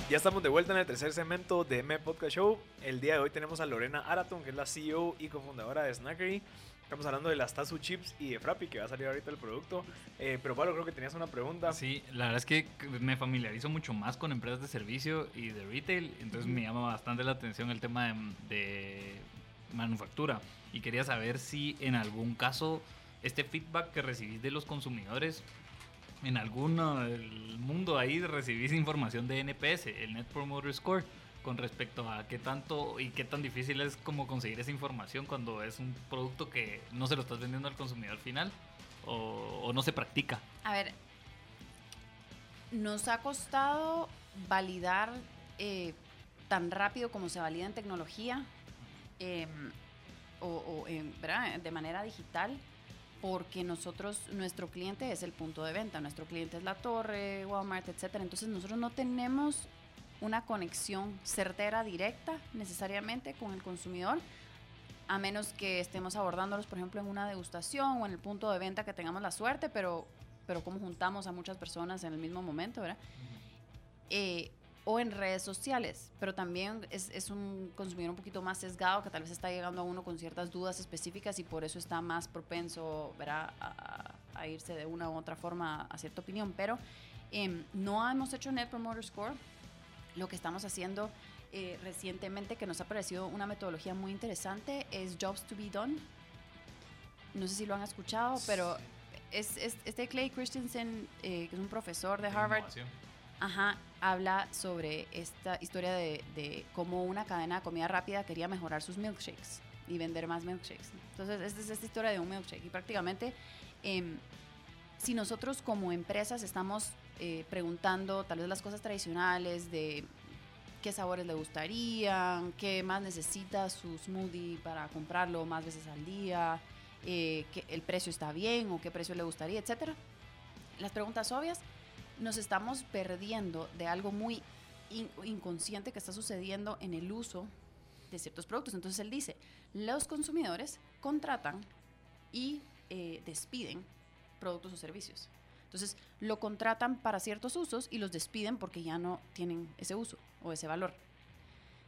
Ya estamos de vuelta en el tercer segmento de M Podcast Show. El día de hoy tenemos a Lorena Araton, que es la CEO y cofundadora de Snackery. Estamos hablando de las Tazu Chips y de Frappi, que va a salir ahorita el producto. Eh, pero Pablo, creo que tenías una pregunta. Sí, la verdad es que me familiarizo mucho más con empresas de servicio y de retail, entonces me llama bastante la atención el tema de, manufactura. Y quería saber si en algún caso este feedback que recibís de los consumidores en del mundo ahí recibís información de NPS, el Net Promoter Score, con respecto a qué tanto y qué tan difícil es como conseguir esa información cuando es un producto que no se lo estás vendiendo al consumidor final o, no se practica. A ver, nos ha costado validar eh, tan rápido como se valida en tecnología em, o, o ¿verdad? de manera digital porque nosotros, nuestro cliente es el punto de venta, nuestro cliente es la torre, Walmart, etcétera. Entonces nosotros no tenemos una conexión certera, directa, necesariamente con el consumidor, a menos que estemos abordándolos, por ejemplo, en una degustación o en el punto de venta que tengamos la suerte, pero, pero como juntamos a muchas personas en el mismo momento, ¿verdad? Eh, o en redes sociales, pero también es, es un consumidor un poquito más sesgado que tal vez está llegando a uno con ciertas dudas específicas y por eso está más propenso ¿verdad? A, irse de una u otra forma a cierta opinión. Pero em, no hemos hecho Net Promoter Score. Lo que estamos haciendo eh, recientemente, que nos ha parecido una metodología muy interesante, es Jobs to be Done. No sé si lo han escuchado, pero es, es este Clay Christensen, eh, que es un profesor de Harvard. Ajá, habla sobre esta historia de, de cómo una cadena de comida rápida quería mejorar sus milkshakes y vender más milkshakes. Entonces, esta es esta historia de un milkshake. Y prácticamente, em, si nosotros como empresas estamos eh, preguntando tal vez las cosas tradicionales de qué sabores le gustarían, qué más necesita su smoothie para comprarlo más veces al día, eh, que el precio está bien o qué precio le gustaría, etcétera. Las preguntas obvias nos estamos perdiendo de algo muy in- inconsciente que está sucediendo en el uso de ciertos productos. Entonces él dice, los consumidores contratan y eh, despiden productos o servicios. Entonces lo contratan para ciertos usos y los despiden porque ya no tienen ese uso o ese valor.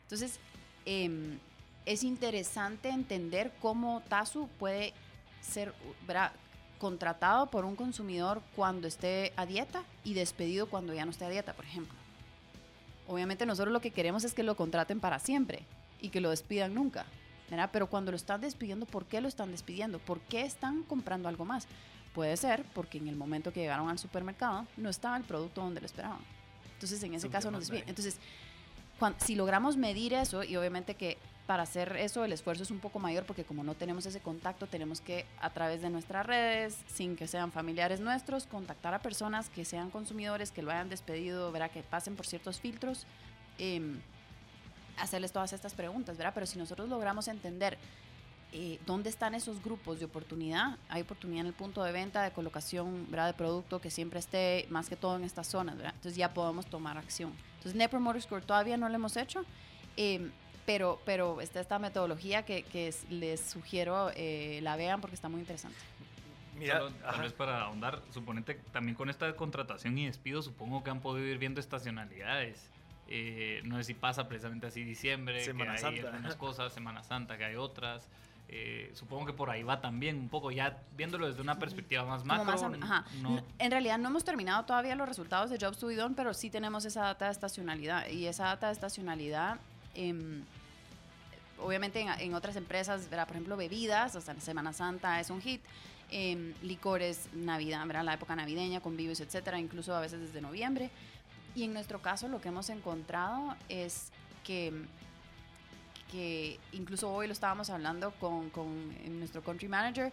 Entonces em, es interesante entender cómo Tazu puede ser ¿verdad? contratado por un consumidor cuando esté a dieta y despedido cuando ya no esté a dieta, por ejemplo. Obviamente nosotros lo que queremos es que lo contraten para siempre y que lo despidan nunca. ¿verdad? Pero cuando lo están despidiendo, ¿por qué lo están despidiendo? ¿Por qué están comprando algo más? Puede ser porque en el momento que llegaron al supermercado no estaba el producto donde lo esperaban. Entonces en ese caso nos ahí. Entonces, cuan- si logramos medir eso, y obviamente que para hacer eso el esfuerzo es un poco mayor porque como no tenemos ese contacto, tenemos que a través de nuestras redes, sin que sean familiares nuestros, contactar a personas que sean consumidores, que lo hayan despedido, ¿verdad? que pasen por ciertos filtros, em, hacerles todas estas preguntas, ¿verdad? Pero si nosotros logramos entender eh, dónde están esos grupos de oportunidad, hay oportunidad en el punto de venta, de colocación, ¿verdad? De producto que siempre esté más que todo en estas zonas, ¿verdad? Entonces ya podemos tomar acción. Entonces Net Promoter Score todavía no lo hemos hecho, em, pero, pero está esta metodología que, que es- les sugiero eh, la vean porque está muy interesante. Mira, Solo, tal vez para ahondar, suponete también con esta contratación y despido, supongo que han podido ir viendo estacionalidades. Eh, no sé si pasa precisamente así diciembre, Semana que hay Santa. algunas cosas, Semana Santa, que hay otras. Eh, supongo que por ahí va también un poco, ya viéndolo desde una perspectiva más macro. más ajá. no- En realidad no hemos terminado todavía los resultados de Jobs to be Done, pero sí tenemos esa data de estacionalidad. Y esa data de estacionalidad, em, obviamente en, en otras empresas, ¿verdad? por ejemplo, bebidas, sea, en Semana Santa es un hit. em, licores, Navidad, ¿verdad? la época navideña, convivios, etcétera, incluso a veces desde noviembre. Y en nuestro caso lo que hemos encontrado es que, que incluso hoy lo estábamos hablando con, con nuestro country manager,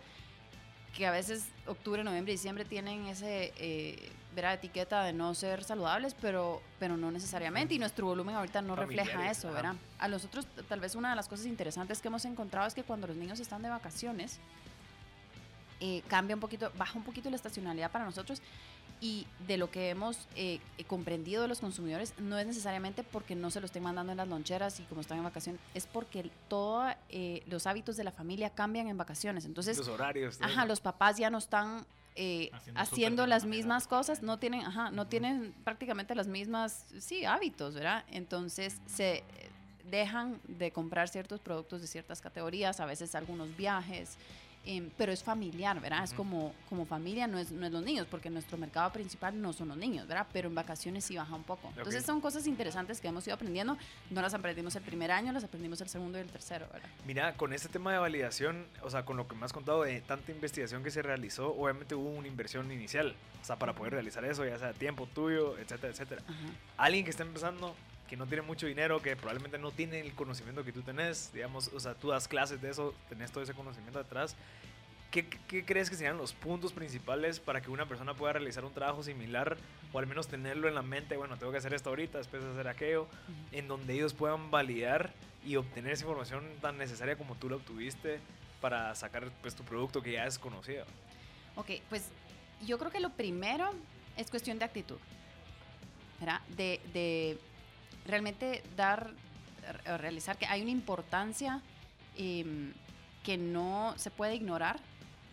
que a veces octubre, noviembre, diciembre tienen ese eh, etiqueta de no ser saludables, pero, pero no necesariamente. Y nuestro volumen ahorita no refleja Familiares, eso, ajá. ¿verdad? A nosotros, tal vez una de las cosas interesantes que hemos encontrado es que cuando los niños están de vacaciones, eh, cambia un poquito, baja un poquito la estacionalidad para nosotros y de lo que hemos eh, eh, comprendido de los consumidores no es necesariamente porque no se lo estén mandando en las loncheras y como están en vacaciones, es porque todos los hábitos de la familia cambian en vacaciones. Entonces, los horarios. ajá, los papás ya no están eh, Haciendo las mismas cosas, no tienen, ajá, no tienen prácticamente las mismas, sí, hábitos, ¿verdad? Entonces se eh, dejan de comprar ciertos productos de ciertas categorías, a veces algunos viajes, em, pero es familiar, ¿verdad? Es como, como familia, no es, no es los niños, porque nuestro mercado principal no son los niños, ¿verdad? Pero en vacaciones sí baja un poco. Entonces son cosas interesantes que hemos ido aprendiendo. No las aprendimos el primer año, las aprendimos el segundo y el tercero, ¿verdad? Mira, con este tema de validación, o sea, con lo que me has contado de tanta investigación que se realizó, obviamente hubo una inversión inicial, o sea, para poder realizar eso, ya sea tiempo tuyo, etcétera, etcétera. Alguien que está empezando, que no tiene mucho dinero, que probablemente no tiene el conocimiento que tú tenés, digamos, o sea, tú das clases de eso, tenés todo ese conocimiento detrás. ¿Qué, qué crees que serían los puntos principales para que una persona pueda realizar un trabajo similar o al menos tenerlo en la mente? Bueno, tengo que hacer esto ahorita, después hacer aquello, en donde ellos puedan validar y obtener esa información tan necesaria como tú la obtuviste para sacar pues, tu producto que ya es conocido. Ok, pues yo creo que lo primero es cuestión de actitud, ¿verdad? De, de realmente dar, re- realizar que hay una importancia em, que no se puede ignorar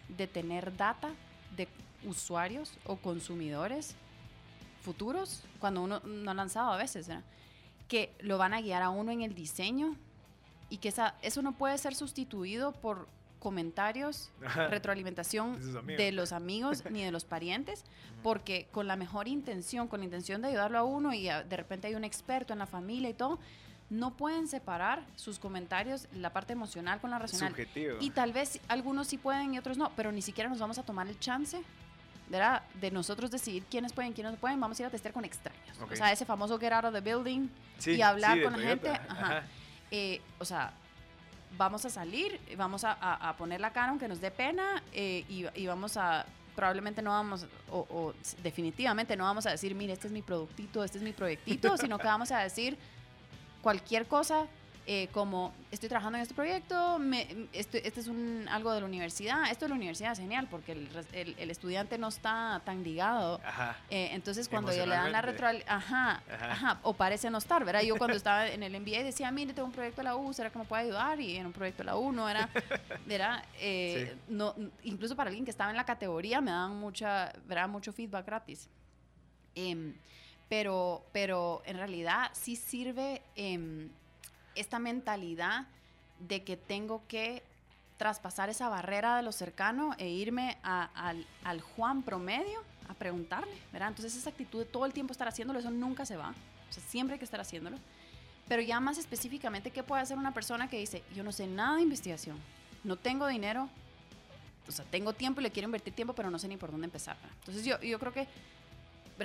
de tener data de usuarios o consumidores futuros, cuando uno no ha lanzado a veces, que lo van a guiar a uno en el diseño y que eso no puede ser sustituido por comentarios retroalimentación De los amigos ni de los parientes, porque con la mejor intención, con la intención de ayudarlo a uno y de repente hay un experto en la familia y todo, no pueden separar sus comentarios, la parte emocional con la racional. Subjetivo. Y tal vez algunos sí pueden y otros no, pero ni siquiera nos vamos a tomar el chance ¿verdad? de nosotros decidir quiénes pueden quiénes no pueden. Vamos a ir a testear con extraños. O sea, ese famoso get out of the building, Sí, y hablar sí, con la gente, ajá. eh, o sea, vamos a salir, vamos a, a- poner la cara aunque nos dé pena eh, y, y vamos a, probablemente no vamos, o, o definitivamente no vamos a decir, mire, este es mi productito, este es mi proyectito, sino que vamos a decir cualquier cosa eh, como estoy trabajando en este proyecto, me, este, este es un, algo de la universidad, esto de la universidad es genial porque el, el- el estudiante no está tan ligado Ajá. eh, entonces cuando ya le dan la retro ajá, Ajá. ajá, o parece no estar, ¿verdad? Yo cuando estaba en el MBA decía, mire, tengo un proyecto de la U, ¿será que me puede ayudar? Y en un proyecto de la U no era, ¿verdad? Eh, no, incluso para alguien que estaba en la categoría me daban mucha, ¿verdad? Mucho feedback gratis. Em, pero, pero en realidad sí sirve em, esta mentalidad de que tengo que traspasar esa barrera de lo cercano e irme al, al Juan promedio a preguntarle, ¿verdad? Entonces esa actitud de todo el tiempo estar haciéndolo, eso nunca se va. O sea, siempre hay que estar haciéndolo. Pero ya más específicamente, ¿qué puede hacer una persona que dice, yo no sé nada de investigación, no tengo dinero, o sea, tengo tiempo y le quiero invertir tiempo, pero no sé ni por dónde empezar? ¿verdad? Entonces yo, yo creo que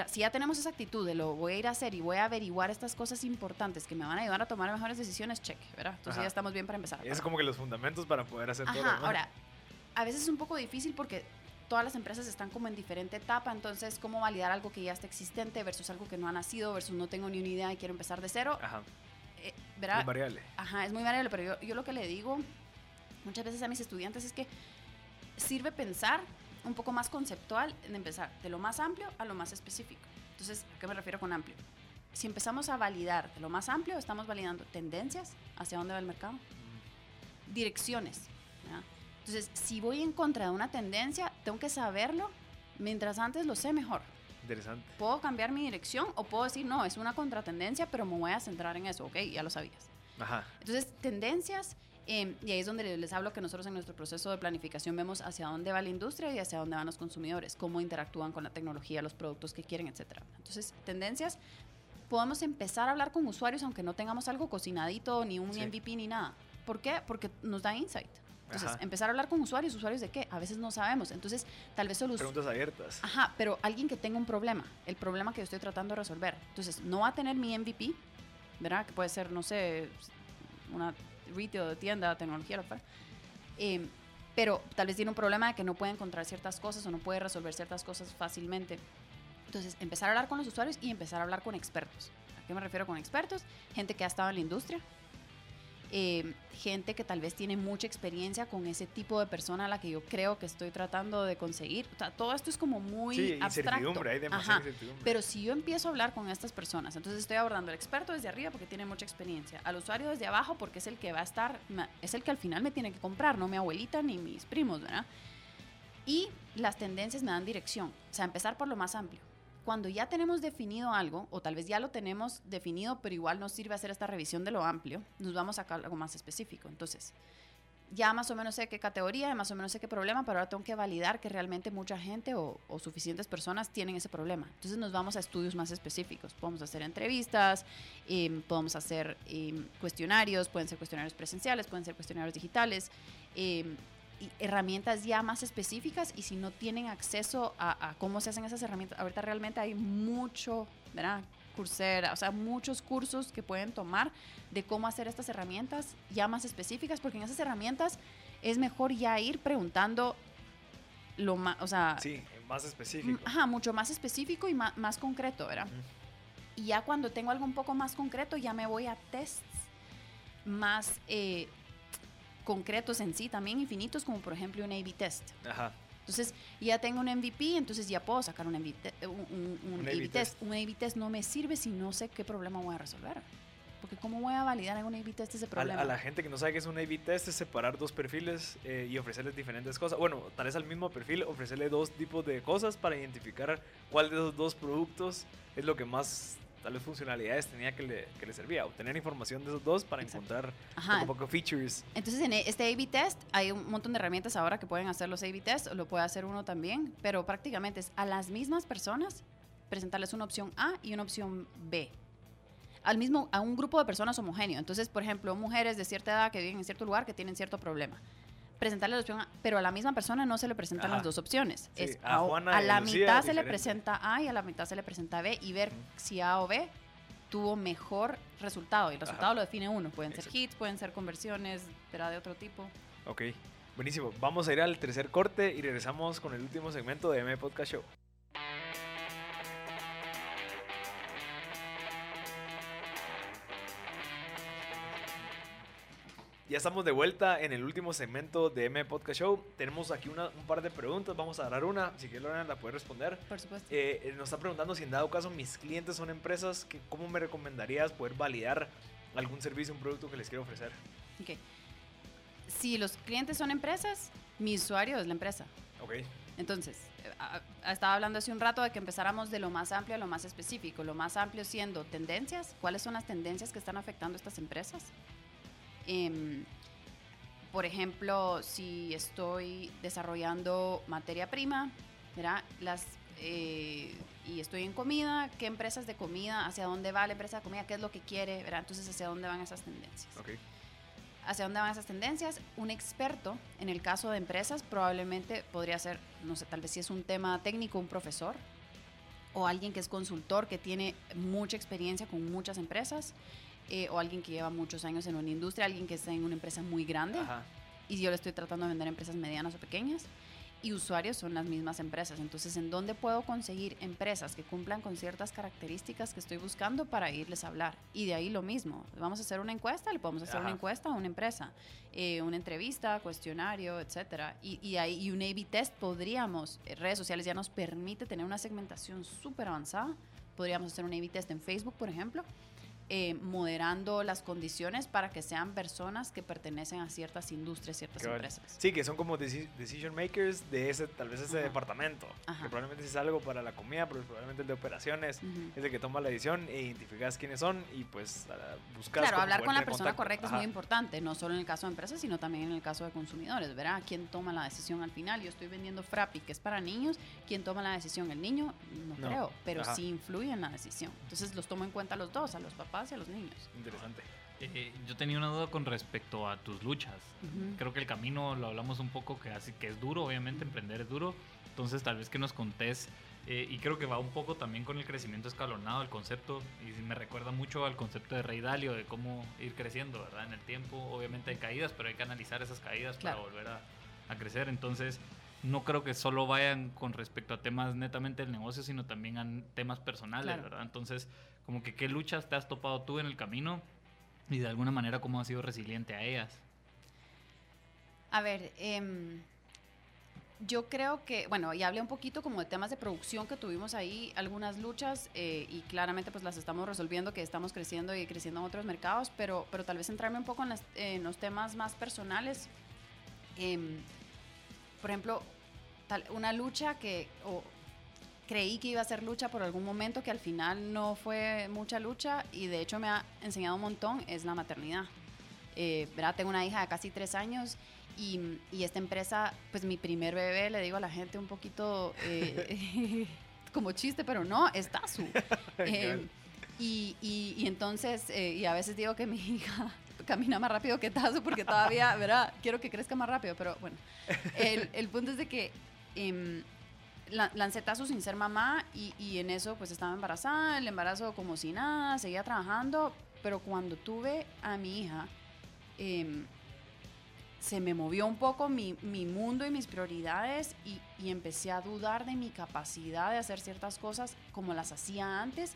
si ya tenemos esa actitud de lo voy a ir a hacer y voy a averiguar estas cosas importantes que me van a ayudar a tomar mejores decisiones, check, ¿verdad? Entonces Ajá. ya estamos bien para empezar. Es como que los fundamentos para poder hacer todo lo ahora, a veces es un poco difícil porque todas las empresas están como en diferente etapa, entonces cómo validar algo que ya está existente versus algo que no ha nacido versus no tengo ni una idea y quiero empezar de cero, Ajá. eh, variable. Ajá, es muy variable, pero yo, yo lo que le digo muchas veces a mis estudiantes es que sirve pensar un poco más conceptual en empezar de lo más amplio a lo más específico. Entonces, ¿a qué me refiero con amplio? Si empezamos a validar de lo más amplio, estamos validando tendencias, hacia dónde va el mercado, direcciones. ¿verdad? Entonces, si voy en contra de una tendencia, tengo que saberlo. Mientras antes lo sé mejor. Interesante. Puedo cambiar mi dirección o puedo decir, no, es una contratendencia, pero me voy a centrar en eso, ¿ok? Ya lo sabías. Ajá. Entonces, tendencias, eh, y ahí es donde les hablo que nosotros en nuestro proceso de planificación vemos hacia dónde va la industria y hacia dónde van los consumidores, cómo interactúan con la tecnología, los productos que quieren, etc. Entonces, tendencias, podemos empezar a hablar con usuarios aunque no tengamos algo cocinadito, ni un Sí. MVP, ni nada. ¿Por qué? Porque nos da insight. Entonces, Ajá. empezar a hablar con usuarios, usuarios de qué? A veces no sabemos. Entonces, tal vez solo Preguntas abiertas. Ajá, pero alguien que tenga un problema, el problema que yo estoy tratando de resolver. Entonces, no va a tener mi MVP, ¿verdad? Que puede ser, no sé, una retail tienda, tecnología, lo que fuera. Eh, pero tal vez tiene un problema de que no puede encontrar ciertas cosas o no puede resolver ciertas cosas fácilmente. Entonces, empezar a hablar con los usuarios y empezar a hablar con expertos. ¿A qué me refiero con expertos? Gente que ha estado en la industria, eh, gente que tal vez tiene mucha experiencia con ese tipo de persona a la que yo creo que estoy tratando de conseguir. O sea, todo esto es como muy sí, abstracto. incertidumbre, hay demasiada Ajá. incertidumbre. Pero si yo empiezo a hablar con estas personas, entonces estoy abordando al experto desde arriba porque tiene mucha experiencia, al usuario desde abajo porque es el que va a estar, es el que al final me tiene que comprar, no mi abuelita ni mis primos, ¿verdad? Y las tendencias me dan dirección, o sea, empezar por lo más amplio. Cuando ya tenemos definido algo, o tal vez ya lo tenemos definido, pero igual nos sirve hacer esta revisión de lo amplio, nos vamos a algo más específico. Entonces, ya más o menos sé qué categoría, más o menos sé qué problema, pero ahora tengo que validar que realmente mucha gente o, o suficientes personas tienen ese problema. Entonces nos vamos a estudios más específicos. Podemos hacer entrevistas, eh, podemos hacer eh, cuestionarios, pueden ser cuestionarios presenciales, pueden ser cuestionarios digitales. eh, herramientas ya más específicas y si no tienen acceso a, a cómo se hacen esas herramientas, ahorita realmente hay mucho, ¿verdad? Coursera, o sea, muchos cursos que pueden tomar de cómo hacer estas herramientas ya más específicas, porque en esas herramientas es mejor ya ir preguntando lo más, o sea, Sí, más específico. ajá, mucho más específico y más, más concreto, ¿verdad? Y ya cuando tengo algo un poco más concreto, ya me voy a tests más eh, concretos en sí, también infinitos, como por ejemplo un A-B test. Ajá. Entonces, ya tengo un MVP, entonces ya puedo sacar un A-B te- un, un- un A-B test. test. Un A-B test no me sirve si no sé qué problema voy a resolver. Porque ¿cómo voy a validar en un A-B test ese problema? a la gente que no sabe qué es un A-B test es separar dos perfiles eh, y ofrecerles diferentes cosas. Bueno, tal vez al mismo perfil ofrecerle dos tipos de cosas para identificar cuál de esos dos productos es lo que más tal vez funcionalidades tenía que le, que le servía. Obtener información de esos dos para Exacto. encontrar Ajá. poco a poco features. Entonces, en este A-B test hay un montón de herramientas ahora que pueden hacer los A-B test, o lo puede hacer uno también, pero prácticamente es a las mismas personas presentarles una opción A y una opción B. Al mismo, a un grupo de personas homogéneo. Entonces, por ejemplo, mujeres de cierta edad que viven en cierto lugar que tienen cierto problema. Presentarle la opción A, pero a la misma persona no se le presentan Ajá. las dos opciones. Sí, es a a, la Lucía mitad se le presenta A y a la mitad se le presenta B y ver si A o B tuvo mejor resultado. Y el Ajá. resultado lo define uno. Pueden ser hits, pueden ser conversiones, será de otro tipo. Ok, buenísimo. Vamos a ir al tercer corte y regresamos con el último segmento de M Podcast Show. Ya estamos de vuelta en el último segmento de M Podcast Show. Tenemos aquí una- un par de preguntas. Vamos a agarrar una. Si quieres, Lorena, la puedes responder. Por supuesto. Eh, eh, nos está preguntando si en dado caso mis clientes son empresas, que, ¿cómo me recomendarías poder validar algún servicio, un producto que les quiero ofrecer? Ok. Si los clientes son empresas, mi usuario es la empresa. Ok. Entonces, eh, estaba hablando hace un rato de que empezáramos de lo más amplio a lo más específico. Lo más amplio siendo tendencias. ¿Cuáles son las tendencias que están afectando a estas empresas? Em, por ejemplo, si estoy desarrollando materia prima, ¿verdad? Las, eh, y estoy en comida, ¿qué empresas de comida? ¿Hacia dónde va la empresa de comida? ¿Qué es lo que quiere? ¿verdad? Entonces, ¿hacia dónde van esas tendencias? Ok. hacia dónde van esas tendencias. Un experto, en el caso de empresas, probablemente podría ser, no sé, tal vez si es un tema técnico, un profesor o alguien que es consultor, que tiene mucha experiencia con muchas empresas, eh, o alguien que lleva muchos años en una industria, alguien que está en una empresa muy grande Ajá. y yo le estoy tratando de vender a empresas medianas o pequeñas. Y usuarios son las mismas empresas. Entonces, ¿en dónde puedo conseguir empresas que cumplan con ciertas características que estoy buscando para irles a hablar? Y de ahí lo mismo. Vamos a hacer una encuesta, le podemos hacer una Ajá. encuesta a una empresa, eh, una entrevista, cuestionario, etcétera. Y, y ahí y un A/B test podríamos, eh, redes sociales ya nos permite tener una segmentación súper avanzada. Podríamos hacer un A/B test en Facebook, por ejemplo, eh, moderando las condiciones para que sean personas que pertenecen a ciertas industrias, ciertas empresas. Sí, que son como deci- decision makers de ese, tal vez ese Ajá. departamento. Ajá. Que probablemente es algo para la comida, pero probablemente el de operaciones es el que toma la decisión e identificas quiénes son y pues buscas. Claro, hablar con la persona contacto. correcta es muy importante, no solo en el caso de empresas, sino también en el caso de consumidores, ¿verdad? ¿Quién toma la decisión al final? Yo estoy vendiendo Frappi, que es para niños, ¿quién toma la decisión? ¿El niño? No, No. creo, pero sí influye en la decisión. Entonces los tomo en cuenta los dos, a los papás y a los niños. Interesante. Eh, yo tenía una duda con respecto a tus luchas. Ujú. Creo que el camino lo hablamos un poco que así que es duro, obviamente emprender es duro. Entonces tal vez que nos contés eh, y creo que va un poco también con el crecimiento escalonado el concepto y me recuerda mucho al concepto de Rey Dalio de cómo ir creciendo, ¿verdad? En el tiempo, obviamente hay caídas, pero hay que analizar esas caídas Claro. para volver a, a crecer. Entonces no creo que solo vayan con respecto a temas netamente del negocio, sino también a temas personales, Claro. ¿verdad? Entonces, como que qué luchas te has topado tú en el camino y de alguna manera cómo has sido resiliente a ellas. A ver, em, yo creo que, bueno, ya hablé un poquito como de temas de producción que tuvimos ahí, algunas luchas eh, y claramente pues las estamos resolviendo, que estamos creciendo y creciendo en otros mercados, pero, pero tal vez centrarme un poco en, las- en los temas más personales. Em, por ejemplo, tal- una lucha que o, creí que iba a ser lucha por algún momento, que al final no fue mucha lucha y de hecho me ha enseñado un montón, es la maternidad. Eh, ¿verdad? Tengo una hija de casi tres años Y, y esta empresa, pues mi primer bebé, le digo a la gente un poquito eh, como chiste, pero no, es Tazu. Eh, y, y, y, entonces, eh, y a veces digo que mi hija camina más rápido que Tazo porque todavía, ¿verdad? Quiero que crezca más rápido, pero bueno. El, el punto es de que eh, lancé Tazo sin ser mamá y, y, en eso pues estaba embarazada, el embarazo como si nada, seguía trabajando, pero cuando tuve a mi hija, eh, se me movió un poco mi, mi mundo y mis prioridades y empecé a dudar de mi capacidad de hacer ciertas cosas como las hacía antes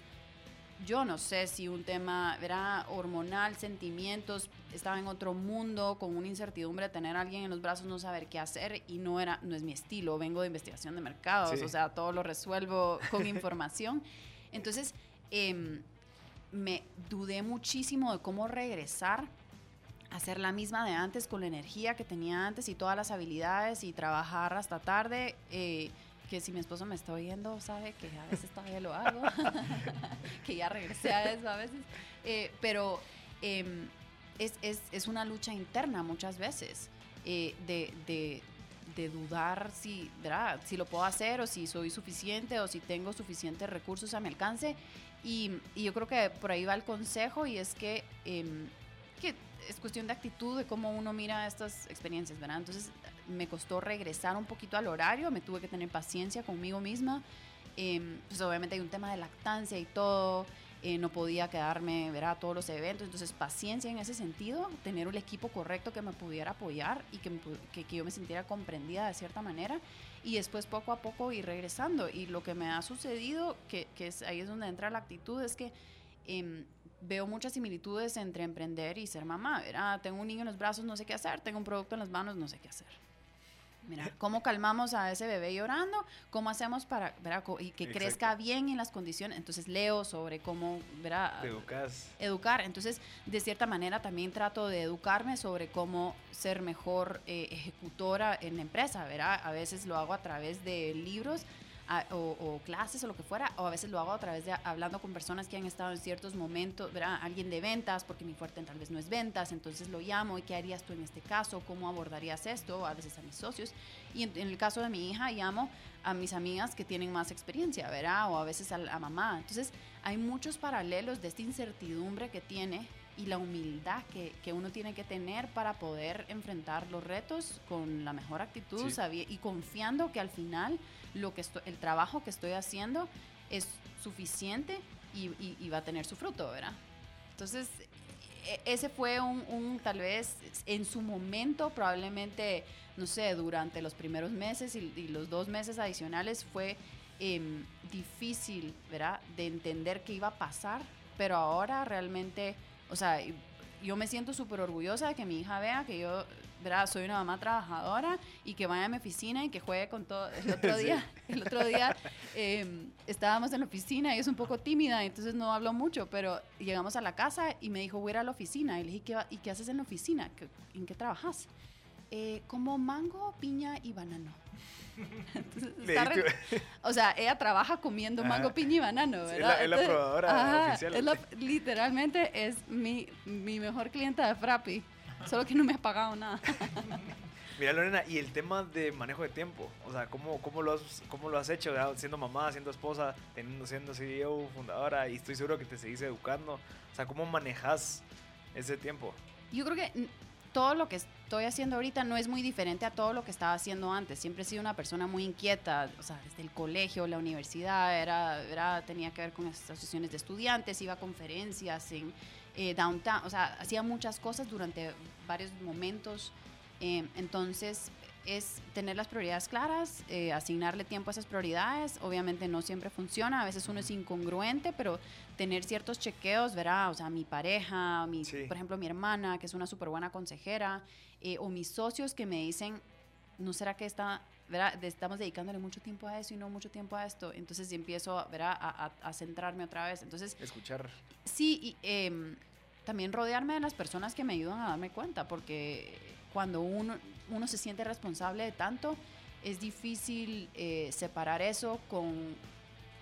yo no sé si un tema era hormonal, sentimientos, estaba en otro mundo con una incertidumbre de tener a alguien en los brazos, no saber qué hacer y no era no es mi estilo, vengo de investigación de mercados, sí. o sea, todo lo resuelvo con información. Entonces, eh, me dudé muchísimo de cómo regresar a ser la misma de antes con la energía que tenía antes y todas las habilidades y trabajar hasta tarde. Eh, que si mi esposo me está oyendo, sabe que a veces todavía lo hago, que ya regresé a eso a veces, eh, pero eh, es, es, es, una lucha interna muchas veces eh, de, de, de, dudar si, ¿verdad? si lo puedo hacer o si soy suficiente o si tengo suficientes recursos a mi alcance. Y, y yo creo que por ahí va el consejo y es que, em, que es cuestión de actitud, de cómo uno mira estas experiencias, ¿verdad? Entonces, me costó regresar un poquito al horario, me tuve que tener paciencia conmigo misma. Eh, pues obviamente hay un tema de lactancia y todo, eh, no podía quedarme ver a todos los eventos, entonces paciencia en ese sentido, tener un equipo correcto que me pudiera apoyar y que, que, yo me sintiera comprendida de cierta manera y después poco a poco ir regresando. Y lo que me ha sucedido, que, que es, ahí es donde entra la actitud, es que... Eh, veo muchas similitudes entre emprender y ser mamá. ¿verdad? Tengo un niño en los brazos, no sé qué hacer. Tengo un producto en las manos, no sé qué hacer. Mira, ¿cómo calmamos a ese bebé llorando? ¿Cómo hacemos para ¿verdad? y que Exacto. crezca bien en las condiciones? Entonces leo sobre cómo ¿verdad? Educas. educar. Entonces, de cierta manera también trato de educarme sobre cómo ser mejor eh, ejecutora en la empresa. ¿verdad? A veces lo hago a través de libros, a, o, o, clases o lo que fuera, o a veces lo hago a través de hablando con personas que han estado en ciertos momentos, ¿verdad? Alguien de ventas, porque mi fuerte tal vez no es ventas, entonces lo llamo y qué harías tú en este caso, cómo abordarías esto, a veces a mis socios. Y en, en el caso de mi hija, llamo a mis amigas que tienen más experiencia, ¿verdad? O a veces a, a mamá. Entonces, hay muchos paralelos de esta incertidumbre que tiene y la humildad que, que, uno tiene que tener para poder enfrentar los retos con la mejor actitud sí. y confiando que al final lo que estoy, el trabajo que estoy haciendo es suficiente y, y, y va a tener su fruto, ¿verdad? Entonces, e, ese fue un, un, tal vez en su momento, probablemente, no sé, durante los primeros meses y, y los dos meses adicionales fue eh, difícil, ¿verdad? De entender qué iba a pasar, pero ahora realmente o sea, yo me siento súper orgullosa de que mi hija vea que yo, ¿verdad? Soy una mamá trabajadora y que vaya a mi oficina y que juegue con todo. El otro día, sí. el otro día eh, estábamos en la oficina y es un poco tímida, entonces no hablo mucho, pero llegamos a la casa y me dijo, voy a ir a la oficina. Y le dije, ¿qué, ¿y qué haces en la oficina? ¿En qué trabajas? Eh, como mango, piña y banano. Entonces, o sea, ella trabaja comiendo mango, Ajá. piña y banano, ¿verdad? Sí, es, la, es la, probadora Ajá, oficial. Es la, literalmente es mi, mi mejor clienta de Frappi, solo que no me ha pagado nada. Mira, Lorena, y el tema de manejo de tiempo, o sea, ¿cómo, cómo, lo, has, cómo lo has hecho? ¿verdad? Siendo mamá, siendo esposa, teniendo, siendo CEO, fundadora, y estoy seguro que te seguís educando. O sea, ¿cómo manejas ese tiempo? Yo creo que todo lo que estoy haciendo ahorita no es muy diferente a todo lo que estaba haciendo antes. Siempre he sido una persona muy inquieta, o sea, desde el colegio, la universidad, era, era tenía que ver con asociaciones de estudiantes, iba a conferencias en eh, downtown, o sea, hacía muchas cosas durante varios momentos. Eh, entonces, es tener las prioridades claras, eh, asignarle tiempo a esas prioridades. Obviamente no siempre funciona, a veces uno es incongruente, pero tener ciertos chequeos, verá, o sea, mi pareja, mi, sí. por ejemplo, mi hermana, que es una súper buena consejera, eh, o mis socios que me dicen, ¿no será que está, estamos dedicándole mucho tiempo a eso y no mucho tiempo a esto? Entonces empiezo, a, a, a centrarme otra vez. Entonces, escuchar. Sí, y eh, también rodearme de las personas que me ayudan a darme cuenta, porque cuando uno, uno se siente responsable de tanto, es difícil eh, separar eso con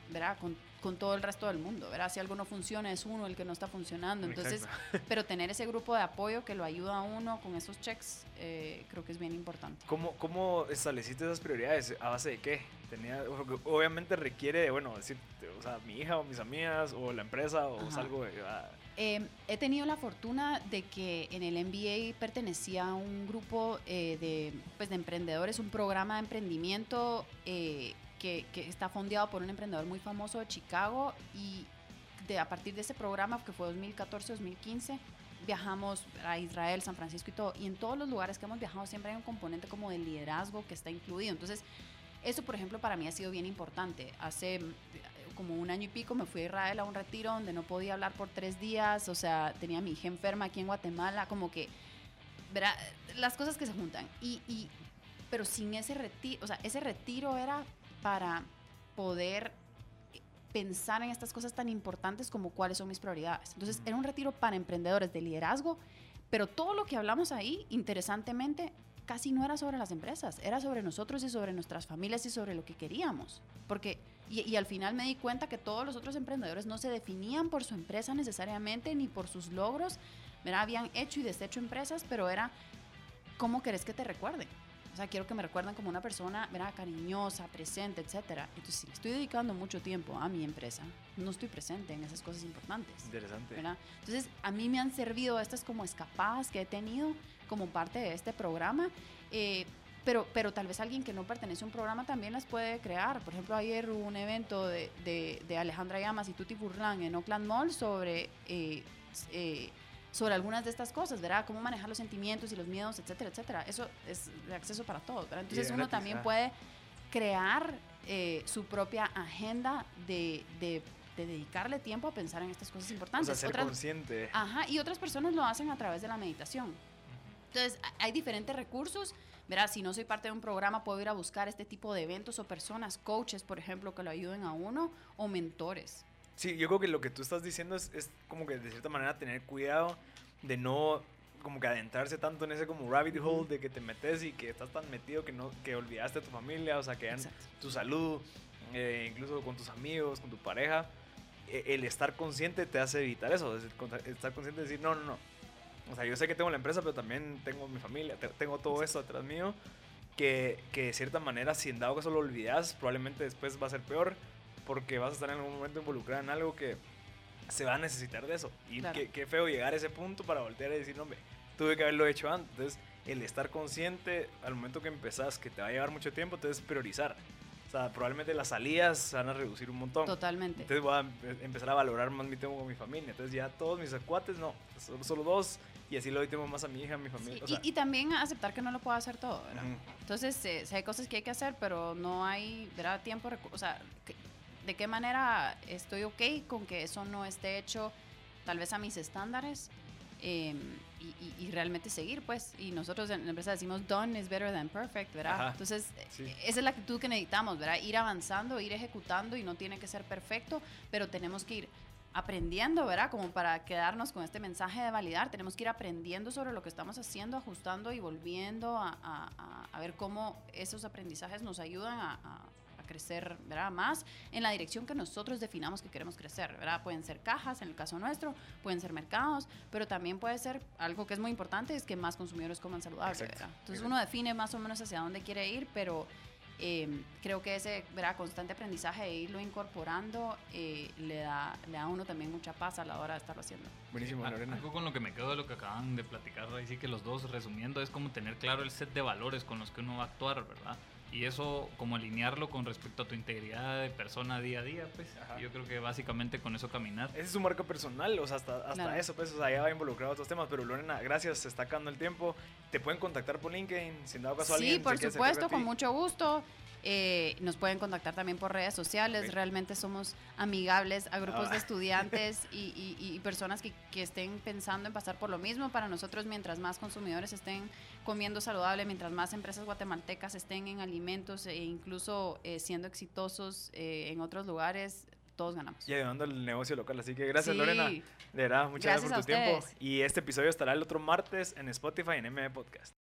¿verdad? Con, con todo el resto del mundo, ¿verdad? Si algo no funciona, es uno el que no está funcionando. Entonces, Exacto. pero tener ese grupo de apoyo que lo ayuda a uno con esos checks, eh, creo que es bien importante. ¿Cómo, ¿Cómo estableciste esas prioridades? ¿A base de qué? Tenía, obviamente requiere, de, bueno, decir, o sea, mi hija o mis amigas o la empresa o Ajá. salgo de... ah, Eh, he tenido la fortuna de que en el MBA pertenecía a un grupo eh, de, pues, de emprendedores, un programa de emprendimiento eh, que, que está fondeado por un emprendedor muy famoso de Chicago y de, a partir de ese programa, que fue 2014-2015, viajamos a Israel, San Francisco y todo. Y en todos los lugares que hemos viajado siempre hay un componente como de liderazgo que está incluido. Entonces, eso, por ejemplo, para mí ha sido bien importante. Hace eh, como un año y pico me fui a Israel a un retiro donde no podía hablar por tres días, o sea, tenía a mi hija enferma aquí en Guatemala, como que, verá, las cosas que se juntan. Y, y- pero sin ese retiro, o sea, ese retiro era para poder pensar en estas cosas tan importantes como cuáles son mis prioridades. Entonces, era un retiro para emprendedores de liderazgo, pero todo lo que hablamos ahí, interesantemente, casi no era sobre las empresas, era sobre nosotros y sobre nuestras familias y sobre lo que queríamos. Porque, y, y al final me di cuenta que todos los otros emprendedores no se definían por su empresa necesariamente ni por sus logros, habían hecho y deshecho empresas, pero era cómo querés que te recuerden. O sea, quiero que me recuerden como una persona, ¿verdad? Cariñosa, presente, etcétera. Entonces, si le estoy dedicando mucho tiempo a mi empresa, no estoy presente en esas cosas importantes. interesante. ¿verdad? Entonces, a mí me han servido estas como escapadas que he tenido como parte de este programa, eh, pero, pero tal vez alguien que no pertenece a un programa también las puede crear. Por ejemplo, ayer hubo un evento de, de, de Alejandra Llamas y Tuti Furlan en Oakland Mall sobre, eh, eh, sobre algunas de estas cosas, ¿verdad? Cómo manejar los sentimientos y los miedos, etcétera, etcétera. Eso es de acceso para todos, ¿verdad? Entonces, uno gratis, también ah. puede crear eh, su propia agenda de, de, de dedicarle tiempo a pensar en estas cosas O importantes. sea, ser Otras- consciente. Ajá, y otras personas lo hacen a través de la meditación. Entonces, hay diferentes recursos. Verás, si no soy parte de un programa, puedo ir a buscar este tipo de eventos o personas, coaches, por ejemplo, que lo ayuden a uno, o mentores. Sí, yo creo que lo que tú estás diciendo es, es como que de cierta manera tener cuidado de no como que adentrarse tanto en ese como rabbit hole de que te metes y que estás tan metido que no que olvidaste a tu familia, o sea, que tu salud, eh, incluso con tus amigos, con tu pareja, eh, el estar consciente te hace evitar eso, es estar consciente de decir, no, no, no. O sea, yo sé que tengo la empresa, pero también tengo mi familia, te- tengo todo esto atrás mío, que, que de cierta manera, si en dado caso lo olvidas, probablemente después va a ser peor, porque vas a estar en algún momento involucrado en algo que se va a necesitar de eso. Y Claro. qué, qué feo llegar a ese punto para voltear y decir, no, hombre, tuve que haberlo hecho antes. Entonces, el estar consciente al momento que empezás, que te va a llevar mucho tiempo, entonces priorizar. O sea, probablemente las salidas se van a reducir un montón. Totalmente. Entonces voy a empe- empezar a valorar más mi tiempo con mi familia. Entonces ya todos mis acuates, no, solo, solo dos. Y así le doy tiempo más a mi hija, a mi Sí, familia. o y, sea, y también aceptar que no lo puedo hacer todo, ¿verdad? ujú. Entonces, eh, sí hay cosas que hay que hacer, pero no hay, ¿verdad? Tiempo, o sea, que- ¿de qué manera estoy ok con que eso no esté hecho tal vez a mis estándares? eh, y, y- y realmente seguir, pues. Y nosotros en la empresa decimos, done is better than perfect, ¿verdad? Ajá, Entonces, sí. esa es la actitud que necesitamos, ¿verdad? Ir avanzando, ir ejecutando y no tiene que ser perfecto, pero tenemos que ir aprendiendo, ¿verdad? Como para quedarnos con este mensaje de validar, tenemos que ir aprendiendo sobre lo que estamos haciendo, ajustando y volviendo a, a- a- ver cómo esos aprendizajes nos ayudan a- a crecer, ¿verdad? Más en la dirección que nosotros definamos que queremos crecer, ¿verdad? Pueden ser cajas, en el caso nuestro, pueden ser mercados, pero también puede ser algo que es muy importante, es que más consumidores coman saludable, Exacto, ¿verdad? Entonces exacto. uno define más o menos hacia dónde quiere ir, pero eh, creo que ese ¿verdad? constante aprendizaje de irlo incorporando eh, le, da, le da a uno también mucha paz a la hora de estarlo haciendo. Buenísimo, Lorena. Algo con lo que me quedo de lo que acaban de platicar, ahí sí que los dos resumiendo, es como tener claro el set de valores con los que uno va a actuar, ¿verdad? Y eso, como alinearlo con respecto a tu integridad de persona día a día, pues Ajá. yo creo que básicamente con eso caminar. Esa es su marca personal, o sea, hasta, hasta Claro. eso, pues, o sea, ya va involucrado otros temas, pero Lorena, gracias, se está acabando el tiempo. Te pueden contactar por LinkedIn, sin dado caso Sí, alguien por supuesto, con mucho gusto. Eh, nos pueden contactar también por redes sociales. Realmente somos amigables a grupos Ah. de estudiantes y, y- y personas que, que estén pensando en pasar por lo mismo. Para nosotros, mientras más consumidores estén comiendo saludable, mientras más empresas guatemaltecas estén en alimentos e incluso eh, siendo exitosos eh, en otros lugares, todos ganamos. Y ayudando al negocio local, así que gracias Sí. Lorena, de verdad, muchas gracias, Gracias por tu tiempo. Y este episodio estará el otro martes en Spotify en MB Podcast.